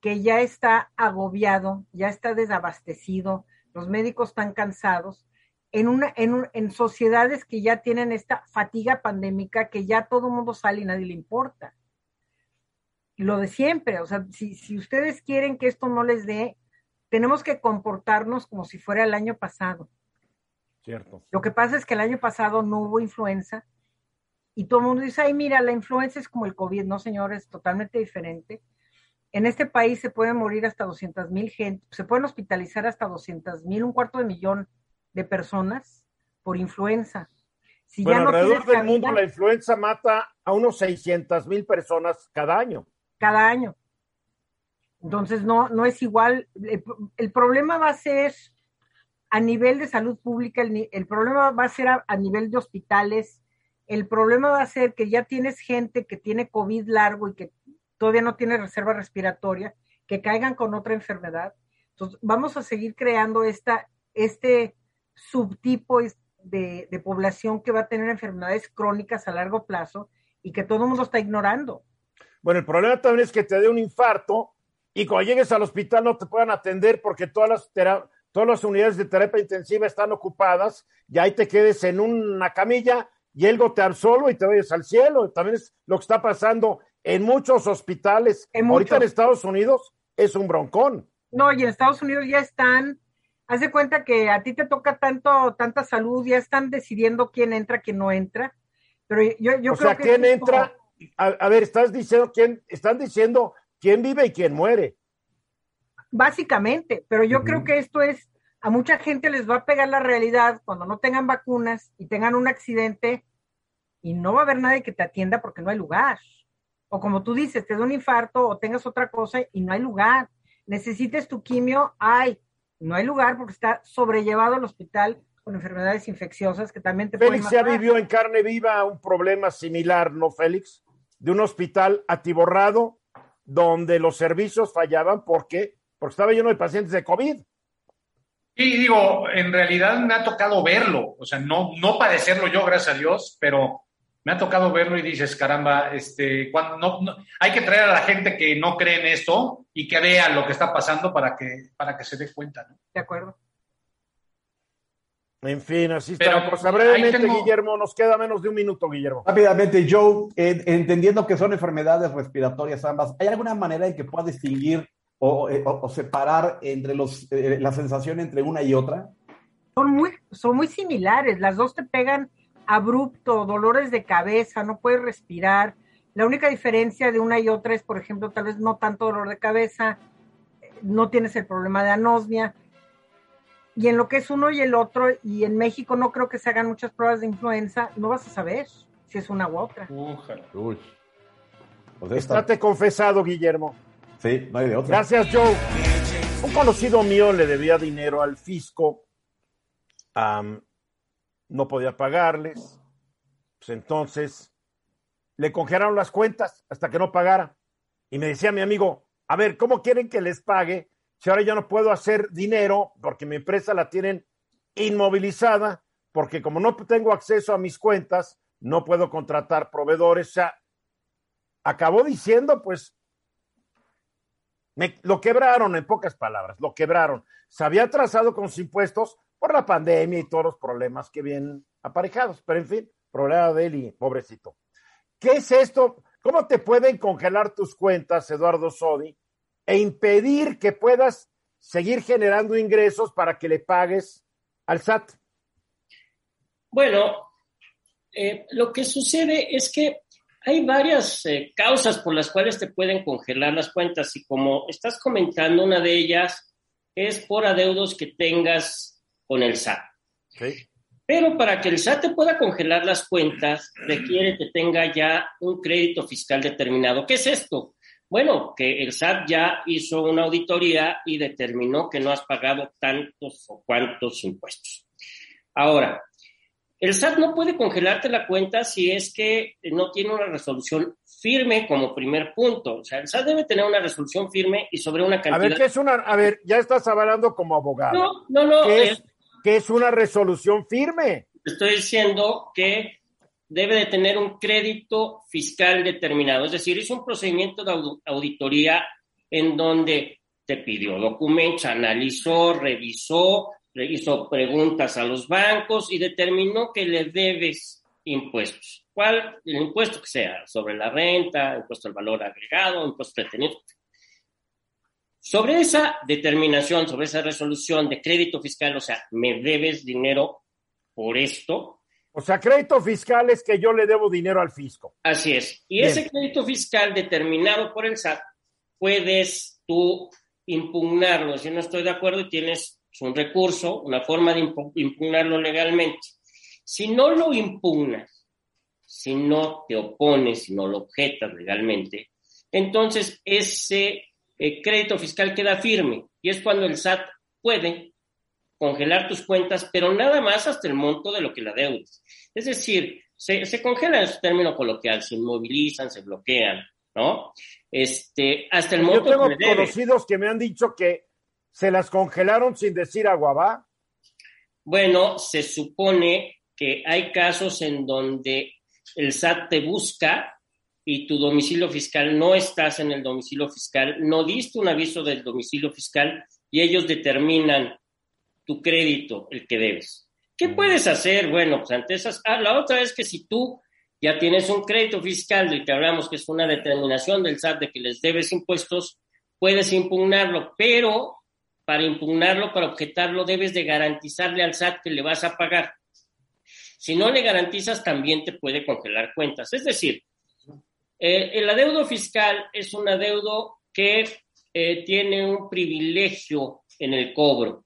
que ya está agobiado, ya está desabastecido, los médicos están cansados, en, una, en, en sociedades que ya tienen esta fatiga pandémica que ya todo el mundo sale y nadie le importa. Lo de siempre, o sea, si, si ustedes quieren que esto no les dé, tenemos que comportarnos como si fuera el año pasado. Cierto. Lo que pasa es que el año pasado no hubo influenza, y todo el mundo dice, ay, mira, la influenza es como el COVID. No, señores, totalmente diferente. En este país se pueden morir hasta 200 mil gente, se pueden hospitalizar hasta 200 mil, un cuarto de millón de personas por influenza. Si bueno, alrededor del mundo la influenza mata a unos 600 mil personas cada año. cada año. Entonces, no, no es igual. El, problema va a ser a nivel de salud pública, el, problema va a ser a, nivel de hospitales, el problema va a ser que ya tienes gente que tiene COVID largo y que todavía no tiene reserva respiratoria, que caigan con otra enfermedad. Entonces, vamos a seguir creando esta, este subtipo de, población que va a tener enfermedades crónicas a largo plazo y que todo el mundo está ignorando. Bueno, el problema también es que te dé un infarto y cuando llegues al hospital no te puedan atender porque todas las, todas las unidades de terapia intensiva están ocupadas y ahí te quedes en una camilla y el te absolvo y te vayas al cielo. También es lo que está pasando en muchos hospitales. Ahorita en Estados Unidos es un broncón. No, y en Estados Unidos ya están, haz de cuenta que a ti te toca tanto, tanta salud, ya están decidiendo quién entra, quién no entra. Pero yo, yo o sea, quién entra, a, ver, estás diciendo quién, están diciendo quién vive y quién muere. Básicamente, pero yo creo que esto es, a mucha gente les va a pegar la realidad cuando no tengan vacunas y tengan un accidente y no va a haber nadie que te atienda porque no hay lugar. O como tú dices, te da un infarto o tengas otra cosa y no hay lugar. Necesites tu quimio, hay, no hay lugar porque está sobrellevado el hospital con enfermedades infecciosas que también te Félix ya vivió en carne viva un problema similar, ¿no, Félix? De un hospital atiborrado donde los servicios fallaban. ¿Por qué? Porque estaba lleno de pacientes de COVID. Y digo, en realidad me ha tocado verlo, o sea, no, no padecerlo yo, gracias a Dios, pero me ha tocado verlo y dices, caramba, este, cuando no, hay que traer a la gente que no cree en esto y que vea lo que está pasando para que, para que se dé cuenta, ¿no? De acuerdo. En fin, así está la cosa. Brevemente, Guillermo, nos queda menos de un minuto, Guillermo. Rápidamente, Joe, entendiendo que son enfermedades respiratorias ambas, ¿hay alguna manera en que pueda distinguir o, eh, separar entre los, eh, la sensación entre una y otra? Son muy, son muy similares, las dos te pegan abrupto, dolores de cabeza, no puedes respirar. La única diferencia de una y otra es, por ejemplo, tal vez no tanto dolor de cabeza, no tienes el problema de anosmia, y en lo que es uno y el otro, y en México no creo que se hagan muchas pruebas de influenza, no vas a saber si es una u otra. Uy. Pues confesado, Guillermo. Sí, no hay de otra. Gracias, Joe. Un conocido mío le debía dinero al fisco. No podía pagarles. Pues entonces le congelaron las cuentas hasta que no pagara. Y me decía mi amigo, a ver, ¿cómo quieren que les pague si ahora ya no puedo hacer dinero porque mi empresa la tienen inmovilizada, porque como no tengo acceso a mis cuentas, no puedo contratar proveedores. O sea, acabó diciendo, pues, me, lo quebraron en pocas palabras, lo quebraron. Se había atrasado con sus impuestos por la pandemia y todos los problemas que vienen aparejados, pero en fin, problema de él y pobrecito. ¿Qué es esto? ¿Cómo te pueden congelar tus cuentas, Eduardo Sodi? e impedir que puedas seguir generando ingresos para que le pagues al SAT? Bueno, eh, lo que sucede es que hay varias eh, causas por las cuales te pueden congelar las cuentas y como estás comentando, una de ellas es por adeudos que tengas con el SAT. Pero para que el SAT te pueda congelar las cuentas, requiere que tenga ya un crédito fiscal determinado. ¿Qué es esto? Bueno, que el SAT ya hizo una auditoría y determinó que no has pagado tantos o cuantos impuestos. Ahora, el SAT no puede congelarte la cuenta si es que no tiene una resolución firme como primer punto. O sea, el SAT debe tener una resolución firme y sobre una cantidad. A ver, ¿qué es una? A ver, ya estás hablando como abogado. No, no, no. ¿Qué es, ¿qué es una resolución firme? Estoy diciendo que debe de tener un crédito fiscal determinado. Es decir, es un procedimiento de auditoría en donde te pidió documentos, analizó, revisó, hizo preguntas a los bancos y determinó que le debes impuestos. ¿Cuál? El impuesto que sea, sobre la renta, impuesto al valor agregado, impuesto retenido. Sobre esa determinación, sobre esa resolución de crédito fiscal, o sea, me debes dinero por esto, o sea, crédito fiscal es que yo le debo dinero al fisco. Así es. Y ese crédito fiscal determinado por el SAT, puedes tú impugnarlo. Si no estoy de acuerdo y tienes un recurso, una forma de impugnarlo legalmente. Si no lo impugnas, si no te opones, si no lo objetas legalmente, entonces ese eh, crédito fiscal queda firme y es cuando el SAT puede congelar tus cuentas, pero nada más hasta el monto de lo que la deudas. Es decir, se, se congela en su término coloquial, se inmovilizan, se bloquean, ¿no? Este, hasta el monto Yo tengo que conocidos que me han dicho que se las congelaron sin decir aguabá. Bueno, se supone que hay casos en donde el SAT te busca y tu domicilio fiscal no estás en el domicilio fiscal, no diste un aviso del domicilio fiscal y ellos determinan tu crédito, el que debes. ¿Qué puedes hacer? Bueno, pues ante esas... Ah, la otra es que si tú ya tienes un crédito fiscal del que hablamos, que es una determinación del SAT de que les debes impuestos, puedes impugnarlo, pero para impugnarlo, para objetarlo, debes de garantizarle al SAT que le vas a pagar. Si no le garantizas, también te puede congelar cuentas. Es decir, eh, el adeudo fiscal es un adeudo que eh, tiene un privilegio en el cobro,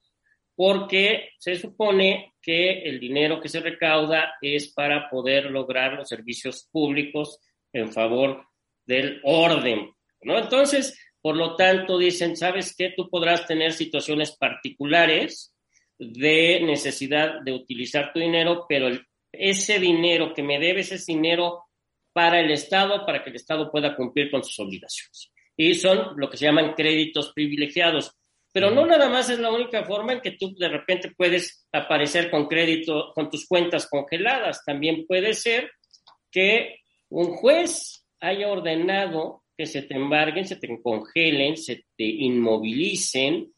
porque se supone que el dinero que se recauda es para poder lograr los servicios públicos en favor del orden, ¿no? Entonces, por lo tanto, dicen, ¿sabes qué? Tú podrás tener situaciones particulares de necesidad de utilizar tu dinero, pero ese dinero que me debes es dinero para el Estado, para que el Estado pueda cumplir con sus obligaciones. Y son lo que se llaman créditos privilegiados. Pero no nada más es la única forma en que tú de repente puedes aparecer con crédito, con tus cuentas congeladas. También puede ser que un juez haya ordenado que se te embarguen, se te congelen, se te inmovilicen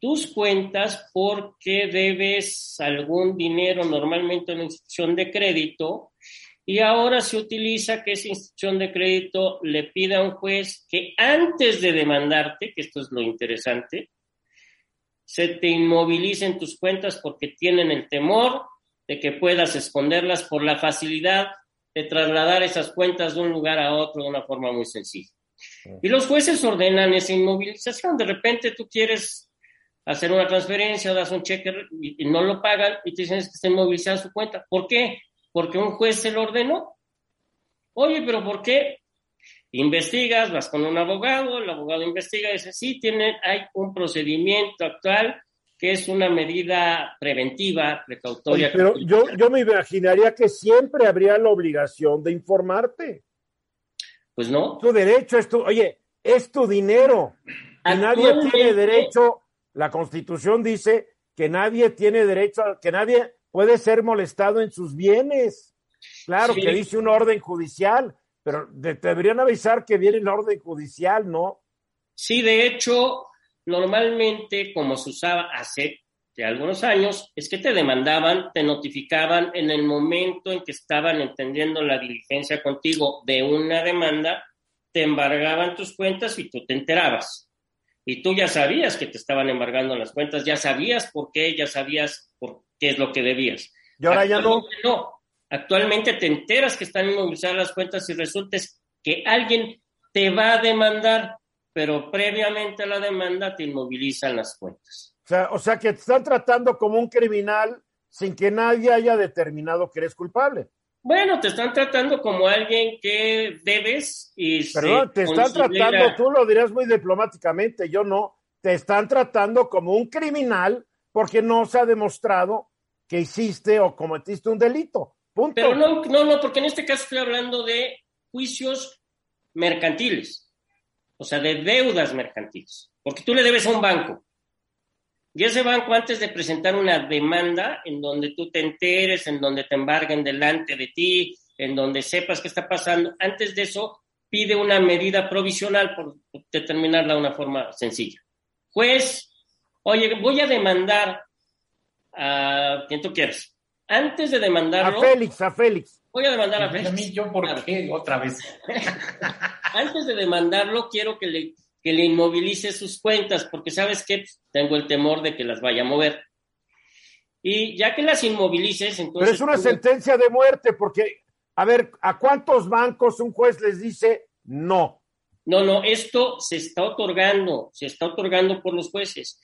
tus cuentas porque debes algún dinero normalmente en una institución de crédito y ahora se utiliza que esa institución de crédito le pida a un juez que antes de demandarte, que esto es lo interesante, se te inmovilicen tus cuentas porque tienen el temor de que puedas esconderlas por la facilidad de trasladar esas cuentas de un lugar a otro de una forma muy sencilla. Y los jueces ordenan esa inmovilización. De repente tú quieres hacer una transferencia, das un cheque y no lo pagan y te dicen "Es que está inmovilizada su cuenta. ¿Por qué? Porque un juez se lo ordenó. Oye, pero ¿por qué? Investigas, vas con un abogado, el abogado investiga y dice, sí, tiene, hay un procedimiento actual que es una medida preventiva, precautoria. Oye, pero yo, yo me imaginaría que siempre habría la obligación de informarte. Pues no. Tu derecho es tu, oye, es tu dinero. Y nadie tiene derecho, la constitución dice que nadie tiene derecho, a- que nadie puede ser molestado en sus bienes. Claro Sí. que dice una orden judicial, pero te deberían avisar que viene la orden judicial, ¿no? Sí, de hecho, normalmente, como se usaba hace de algunos años, es que te demandaban, te notificaban en el momento en que estaban entendiendo la diligencia contigo de una demanda, te embargaban tus cuentas y tú te enterabas. Y tú ya sabías que te estaban embargando las cuentas, ya sabías por qué, ya sabías por qué es lo que debías. Y ahora ya no. No. Actualmente te enteras que están inmovilizadas las cuentas y resulta que alguien te va a demandar, pero previamente a la demanda te inmovilizan las cuentas. O sea, o sea que te están tratando como un criminal sin que nadie haya determinado que eres culpable. Bueno, te están tratando como alguien que debes y Perdón, te están considera- tratando, tú lo dirás muy diplomáticamente, yo no, te están tratando como un criminal porque no se ha demostrado que hiciste o cometiste un delito. Punto. Pero no, no, no, porque en este caso estoy hablando de juicios mercantiles, o sea, de deudas mercantiles, porque tú le debes a un banco. Y ese banco, antes de presentar una demanda en donde tú te enteres, en donde te embarguen delante de ti, en donde sepas qué está pasando, antes de eso pide una medida provisional por determinarla de una forma sencilla. Juez, oye, voy a demandar a quien tú quieras. Antes de a demandarlo, Félix, a Félix. voy a demandar a Y a Félix. mí, yo, ¿por qué? Otra vez. Antes de demandarlo, quiero que le, que le inmovilice sus cuentas, porque sabes que tengo el temor de que las vaya a mover. Y ya que las inmovilices, Pero entonces. es una tú- sentencia de muerte porque, a ver, ¿a cuántos bancos un juez les dice no? No, no, esto se está otorgando, se está otorgando por los jueces.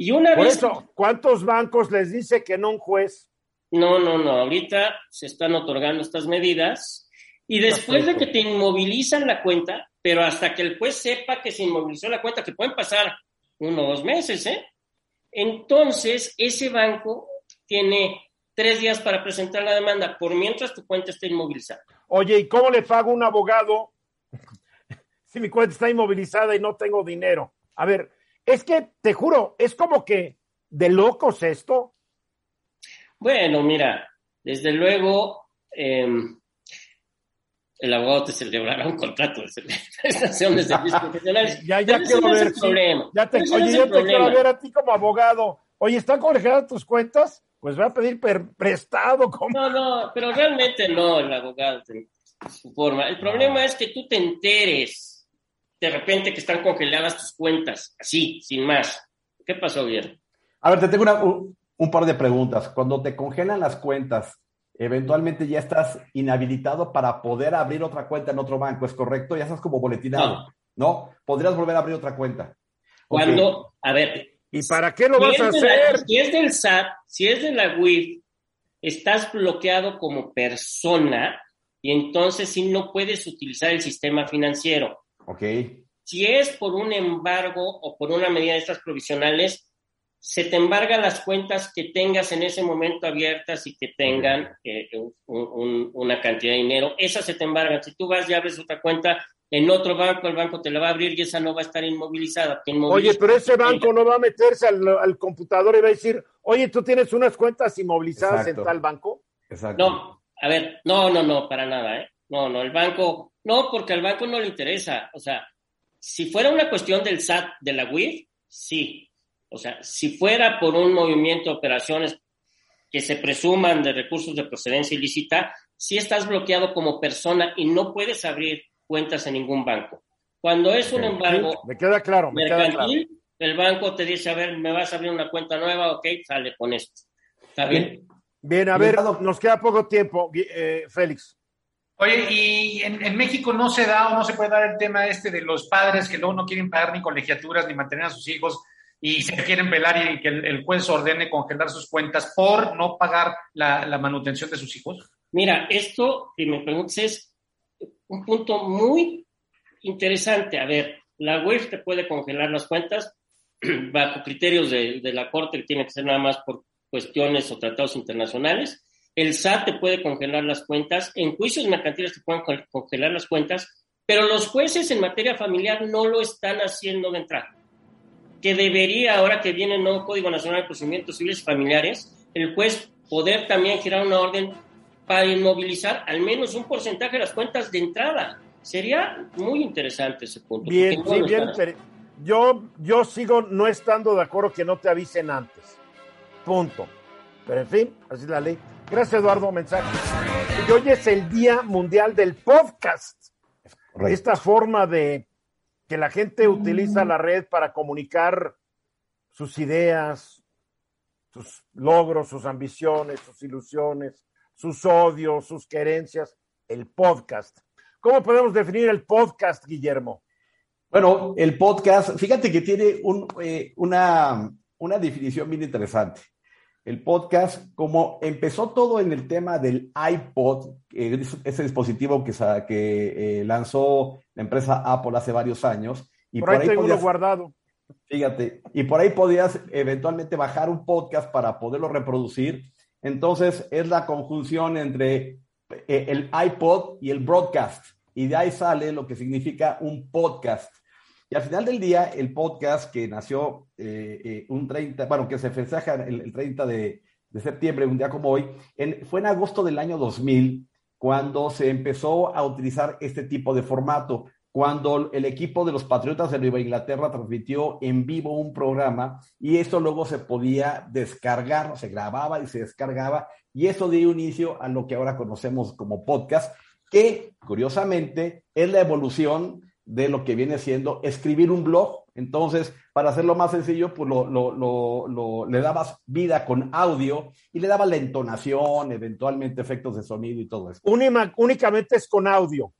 Y una Por vez. eso, ¿cuántos bancos les dice que no un juez? No, no, no. Ahorita se están otorgando estas medidas y después de que te inmovilizan la cuenta, pero hasta que el juez sepa que se inmovilizó la cuenta, que pueden pasar uno o dos meses, ¿eh? Entonces, ese banco tiene tres días para presentar la demanda, por mientras tu cuenta está inmovilizada. Oye, ¿y cómo le pago a un abogado si mi cuenta está inmovilizada y no tengo dinero? A ver, es que te juro, es como que de locos esto. Bueno, mira, desde luego, eh, el abogado te celebrará un contrato de prestación de servicios profesionales. ya, ya quiero no ver. Problema. Ya te, oye, no yo te quiero ver a ti como abogado. Oye, ¿están congeladas tus cuentas? Pues voy a pedir per- prestado. ¿cómo? No, no, pero realmente no, el abogado su forma. El problema es que tú te enteres de repente que están congeladas tus cuentas, así, sin más. ¿Qué pasó, bien? A ver, te tengo una- un, un par de preguntas. Cuando te congelan las cuentas, eventualmente ya estás inhabilitado para poder abrir otra cuenta en otro banco, ¿es correcto? Ya estás como boletinado, ¿no? Podrías volver a abrir otra cuenta. Cuando, a ver, ¿Y para qué lo si vas a la- hacer? si es del SAT, si es de la WIF, estás bloqueado como persona y entonces sí no puedes utilizar el sistema financiero. Ok. Si es por un embargo o por una medida de estas provisionales, se te embargan las cuentas que tengas en ese momento abiertas y que tengan eh, un- un- una cantidad de dinero. Esas se te embargan. Si tú vas y abres otra cuenta en otro banco, el banco te la va a abrir y esa no va a estar inmovilizada. Oye, pero ese banco no va a meterse al, al computador y va a decir, oye, tú tienes unas cuentas inmovilizadas Exacto. en tal banco. Exacto. No, a ver, no, no, no, para nada, ¿eh? No, no, el banco, no, porque al banco no le interesa. O sea, si fuera una cuestión del SAT, de la WIF, sí. O sea, si fuera por un movimiento de operaciones que se presuman de recursos de procedencia ilícita, sí estás bloqueado como persona y no puedes abrir cuentas en ningún banco. Cuando es un embargo Sí, me queda claro, me queda claro. mercantil, el banco te dice, a ver, me vas a abrir una cuenta nueva, ok, sale con esto. Está bien. Bien, a ver, nos queda poco tiempo, eh, Félix. Oye, y en, en México no se da o no se puede dar el tema este de los padres que luego no quieren pagar ni colegiaturas ni mantener a sus hijos y se quieren velar y que el, juez ordene congelar sus cuentas por no pagar la, la manutención de sus hijos. Mira, esto que me preguntas es un punto muy interesante. A ver, la UEF te puede congelar las cuentas bajo criterios de, de la Corte, que tiene que ser nada más por cuestiones o tratados internacionales. El SAT te puede congelar las cuentas, en juicios mercantiles te pueden con- congelar las cuentas, pero los jueces en materia familiar no lo están haciendo de entrada. Que debería, ahora que viene el nuevo Código Nacional de Procedimientos Civiles y Familiares, el juez poder también girar una orden para inmovilizar al menos un porcentaje de las cuentas de entrada. Sería muy interesante ese punto. Bien, no sí, bien. inter- Yo, yo sigo no estando de acuerdo que no te avisen antes. Punto. Pero en fin, así es la ley. Gracias, Eduardo. Mensaje. Y hoy es el Día Mundial del Podcast. Correcto. Esta forma de que la gente utiliza la red para comunicar sus ideas, sus logros, sus ambiciones, sus ilusiones, sus odios, sus querencias. El podcast. ¿Cómo podemos definir el podcast, Guillermo? Bueno, el podcast, fíjate que tiene un, eh, una, una definición bien interesante. El podcast, como empezó todo en el tema del iPod, eh, ese dispositivo que, eh, lanzó la empresa Apple hace varios años, y por, ahí tengo uno podías- guardado. Fíjate, y por ahí podías eventualmente bajar un podcast para poderlo reproducir. Entonces es la conjunción entre eh, el iPod y el broadcast. Y de ahí sale lo que significa un podcast. Y al final del día, el podcast que nació eh, eh, un 30, bueno, que se festeja el, el 30 de, de septiembre, un día como hoy, fue en agosto del año 2000 cuando se empezó a utilizar este tipo de formato cuando el equipo de los Patriotas de Nueva Inglaterra transmitió en vivo un programa y esto luego se podía descargar, se grababa y se descargaba y eso dio inicio a lo que ahora conocemos como podcast, que curiosamente es la evolución de lo que viene siendo escribir un blog. Entonces, para hacerlo más sencillo, pues lo, lo- lo- lo- le dabas vida con audio y le dabas la entonación, eventualmente efectos de sonido y todo eso. Únima- únicamente es con audio.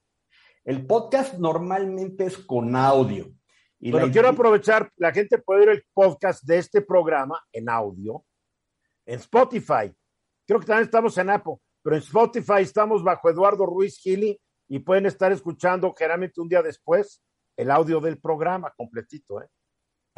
El podcast normalmente es con audio. Y Pero quiero aprovechar, la gente puede ver el podcast de este programa en audio, en Spotify. Creo que también estamos en Apple, pero en Spotify estamos bajo Eduardo Ruiz Gili y pueden estar escuchando generalmente un día después el audio del programa completito. ¿eh?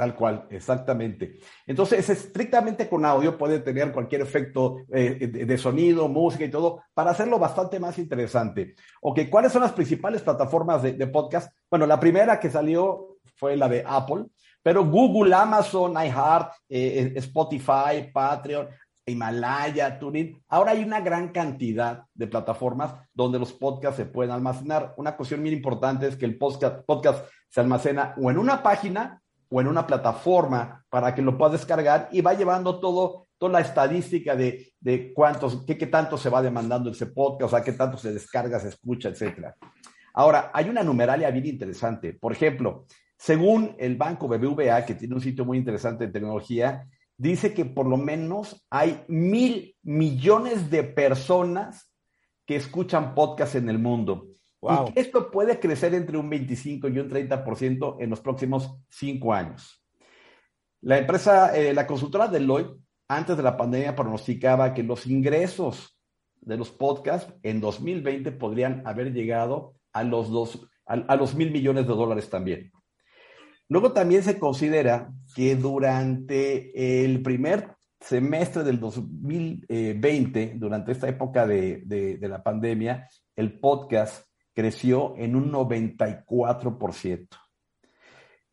Tal cual, exactamente. Entonces, es estrictamente con audio, puede tener cualquier efecto eh, de sonido, música y todo, para hacerlo bastante más interesante. Ok, ¿cuáles son las principales plataformas de, podcast? Bueno, la primera que salió fue la de Apple, pero Google, Amazon, iHeart, eh, Spotify, Patreon, Himalaya, TuneIn. Ahora hay una gran cantidad de plataformas donde los podcasts se pueden almacenar. Una cuestión muy importante es que el podcast, podcast se almacena o en una página o en una plataforma para que lo puedas descargar y va llevando todo, toda la estadística de, de cuántos, qué, qué tanto se va demandando ese podcast, o sea, qué tanto se descarga, se escucha, etcétera. Ahora, hay una numeralia bien interesante. Por ejemplo, según el banco BBVA, que tiene un sitio muy interesante de tecnología, dice que por lo menos hay mil millones de personas que escuchan podcast en el mundo. Y que esto puede crecer entre un 25 y un 30% en los próximos cinco años. La empresa, eh, la consultora Deloitte, antes de la pandemia pronosticaba que los ingresos de los podcasts en 2020 podrían haber llegado a los, dos, a los mil millones de dólares también. Luego también se considera que durante el primer semestre del 2020, durante esta época de, la pandemia, el podcast creció en un 94%.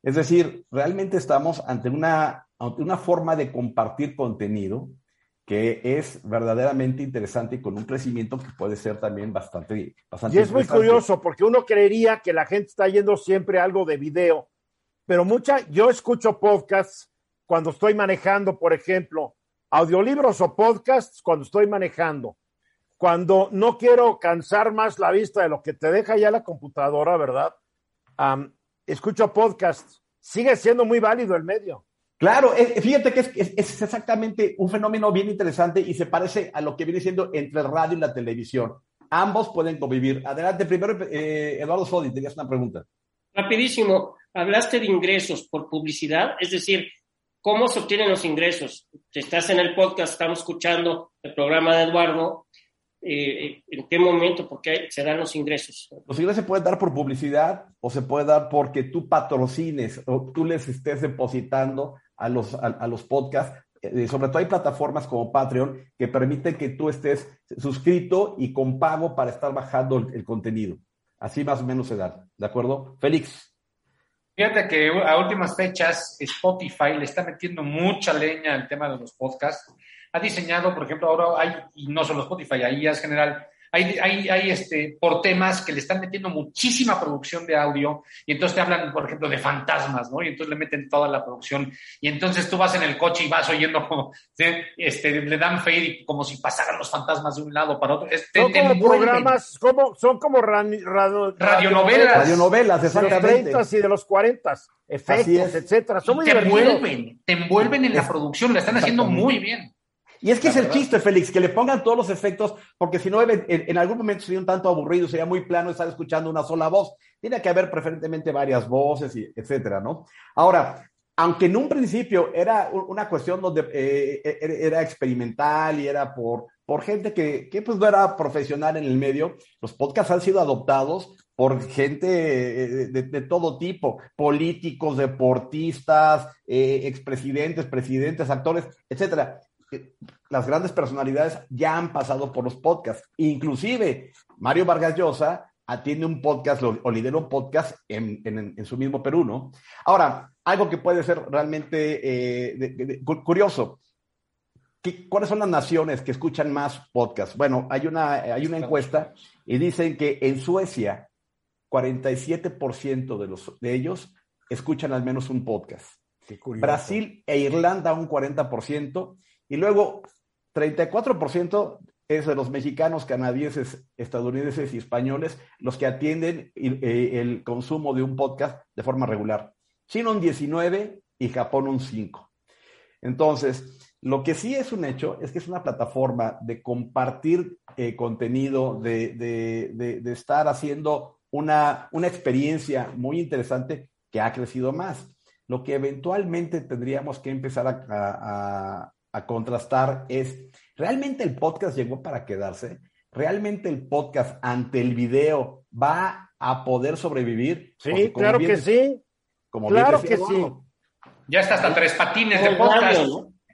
Es decir, realmente estamos ante una, una forma de compartir contenido que es verdaderamente interesante y con un crecimiento que puede ser también bastante, bastante Y es muy curioso porque uno creería que la gente está yendo siempre algo de video pero mucha, yo escucho podcasts cuando estoy manejando, por ejemplo, audiolibros o podcasts cuando estoy manejando. Cuando no quiero cansar más la vista de lo que te deja ya la computadora, ¿verdad? escucho podcasts. Sigue siendo muy válido el medio. Claro, fíjate que es, es, exactamente un fenómeno bien interesante y se parece a lo que viene siendo entre el radio y la televisión. Ambos pueden convivir. Adelante, primero, eh, Eduardo Sodi, tenías una pregunta. Rapidísimo hablaste de ingresos por publicidad, es decir, ¿cómo se obtienen los ingresos? Estás en el podcast, estamos escuchando el programa de Eduardo, eh, ¿en qué momento? ¿Por qué se dan los ingresos? Los ingresos se pueden dar por publicidad o se puede dar porque tú patrocines o tú les estés depositando a los, a, los podcasts. Eh, sobre todo hay plataformas como Patreon que permiten que tú estés suscrito y con pago para estar bajando el, el contenido. Así más o menos se da, ¿de acuerdo? Félix. Fíjate que a últimas fechas Spotify le está metiendo mucha leña al tema de los podcasts. Ha diseñado, por ejemplo, ahora hay, y no solo Spotify, ahí es general, hay, hay, hay, este, por temas que le están metiendo muchísima producción de audio y entonces te hablan, por ejemplo, de fantasmas, ¿no? Y entonces le meten toda la producción y entonces tú vas en el coche y vas oyendo como, este, le dan fade como si pasaran los fantasmas de un lado para otro. Este, son como programas, como, son como radionovelas. Radionovelas, exactamente. De los 30 y de los 40, efectos, etcétera. Son muy te envuelven, te envuelven en la producción, lo están haciendo muy bien. Y es que es el chiste, Félix, que le pongan todos los efectos, porque si no, en, algún momento sería un tanto aburrido, sería muy plano estar escuchando una sola voz. Tiene que haber preferentemente varias voces, y etcétera, ¿no? Ahora, aunque en un principio era una cuestión donde eh, e, e, era experimental y era por, por gente que, que pues no era profesional en el medio, los podcasts han sido adoptados por gente eh, de, todo tipo, políticos, deportistas, eh, expresidentes, presidentes, actores, etcétera las grandes personalidades ya han pasado por los podcasts. Inclusive, Mario Vargas Llosa atiende un podcast o lidera un podcast en, su mismo Perú, ¿no? Ahora, algo que puede ser realmente eh, curioso. ¿Cuáles son las naciones que escuchan más podcasts? Bueno, hay una, hay una encuesta y dicen que en Suecia 47% de, los, de ellos escuchan al menos un podcast. Brasil e Irlanda un 40% y luego, 34% es de los mexicanos, canadienses, estadounidenses y españoles los que atienden eh, el, consumo de un podcast de forma regular. China un 19 y Japón un 5. Entonces, lo que sí es un hecho es que es una plataforma de compartir eh, contenido, de, estar haciendo una, una experiencia muy interesante que ha crecido más. Lo que eventualmente tendríamos que empezar a contrastar es, ¿realmente el podcast llegó para quedarse? ¿realmente el podcast ante el video va a poder sobrevivir? Sí, claro que sí. Como claro que sí. Ya está hasta tres patines de podcast.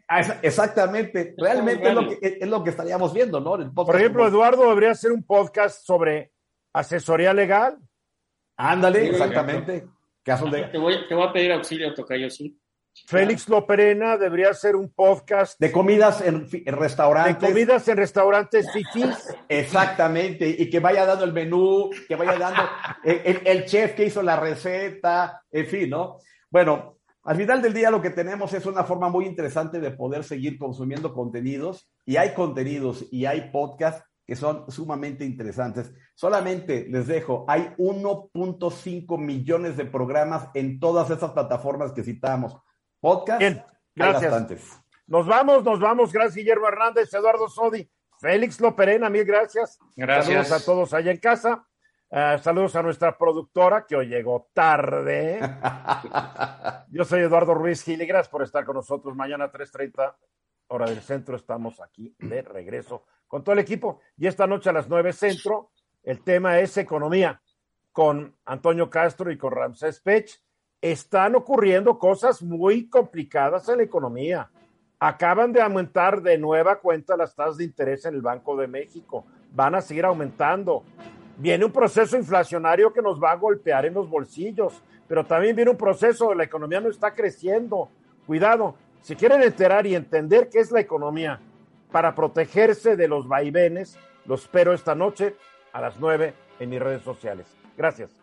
Ah, exactamente, realmente es lo, que, es lo, que, estaríamos viendo, ¿no? Por ejemplo, Eduardo debería hacer un podcast sobre asesoría legal. Ándale, exactamente. Casos de... te, voy, te voy a pedir auxilio, Tocayo, sí. Félix Loperena debería hacer un podcast. De comidas en, restaurantes. De comidas en restaurantes fifís. Exactamente, y que vaya dando el menú, que vaya dando el, el, chef que hizo la receta, en fin, ¿no? Bueno, al final del día lo que tenemos es una forma muy interesante de poder seguir consumiendo contenidos, y hay contenidos y hay podcasts que son sumamente interesantes. Solamente les dejo, hay 1.5 millones de programas en todas esas plataformas que citamos podcast. Bien, gracias. Nos vamos, nos vamos. Gracias, Guillermo Hernández, Eduardo Sodi, Félix Loperena, mil gracias. Gracias. Saludos a todos allá en casa. Eh, saludos a nuestra productora que hoy llegó tarde. Yo soy Eduardo Ruiz Gil y gracias por estar con nosotros. Mañana 3.30 hora del centro estamos aquí de regreso con todo el equipo. Y esta noche a las 9 centro el tema es economía con Antonio Castro y con Ramsés Pech están ocurriendo cosas muy complicadas en la economía. Acaban de aumentar de nueva cuenta las tasas de interés en el Banco de México. Van a seguir aumentando. Viene un proceso inflacionario que nos va a golpear en los bolsillos, pero también viene un proceso la economía no está creciendo. Cuidado, si quieren enterar y entender qué es la economía para protegerse de los vaivenes, los espero esta noche a las nueve en mis redes sociales. Gracias.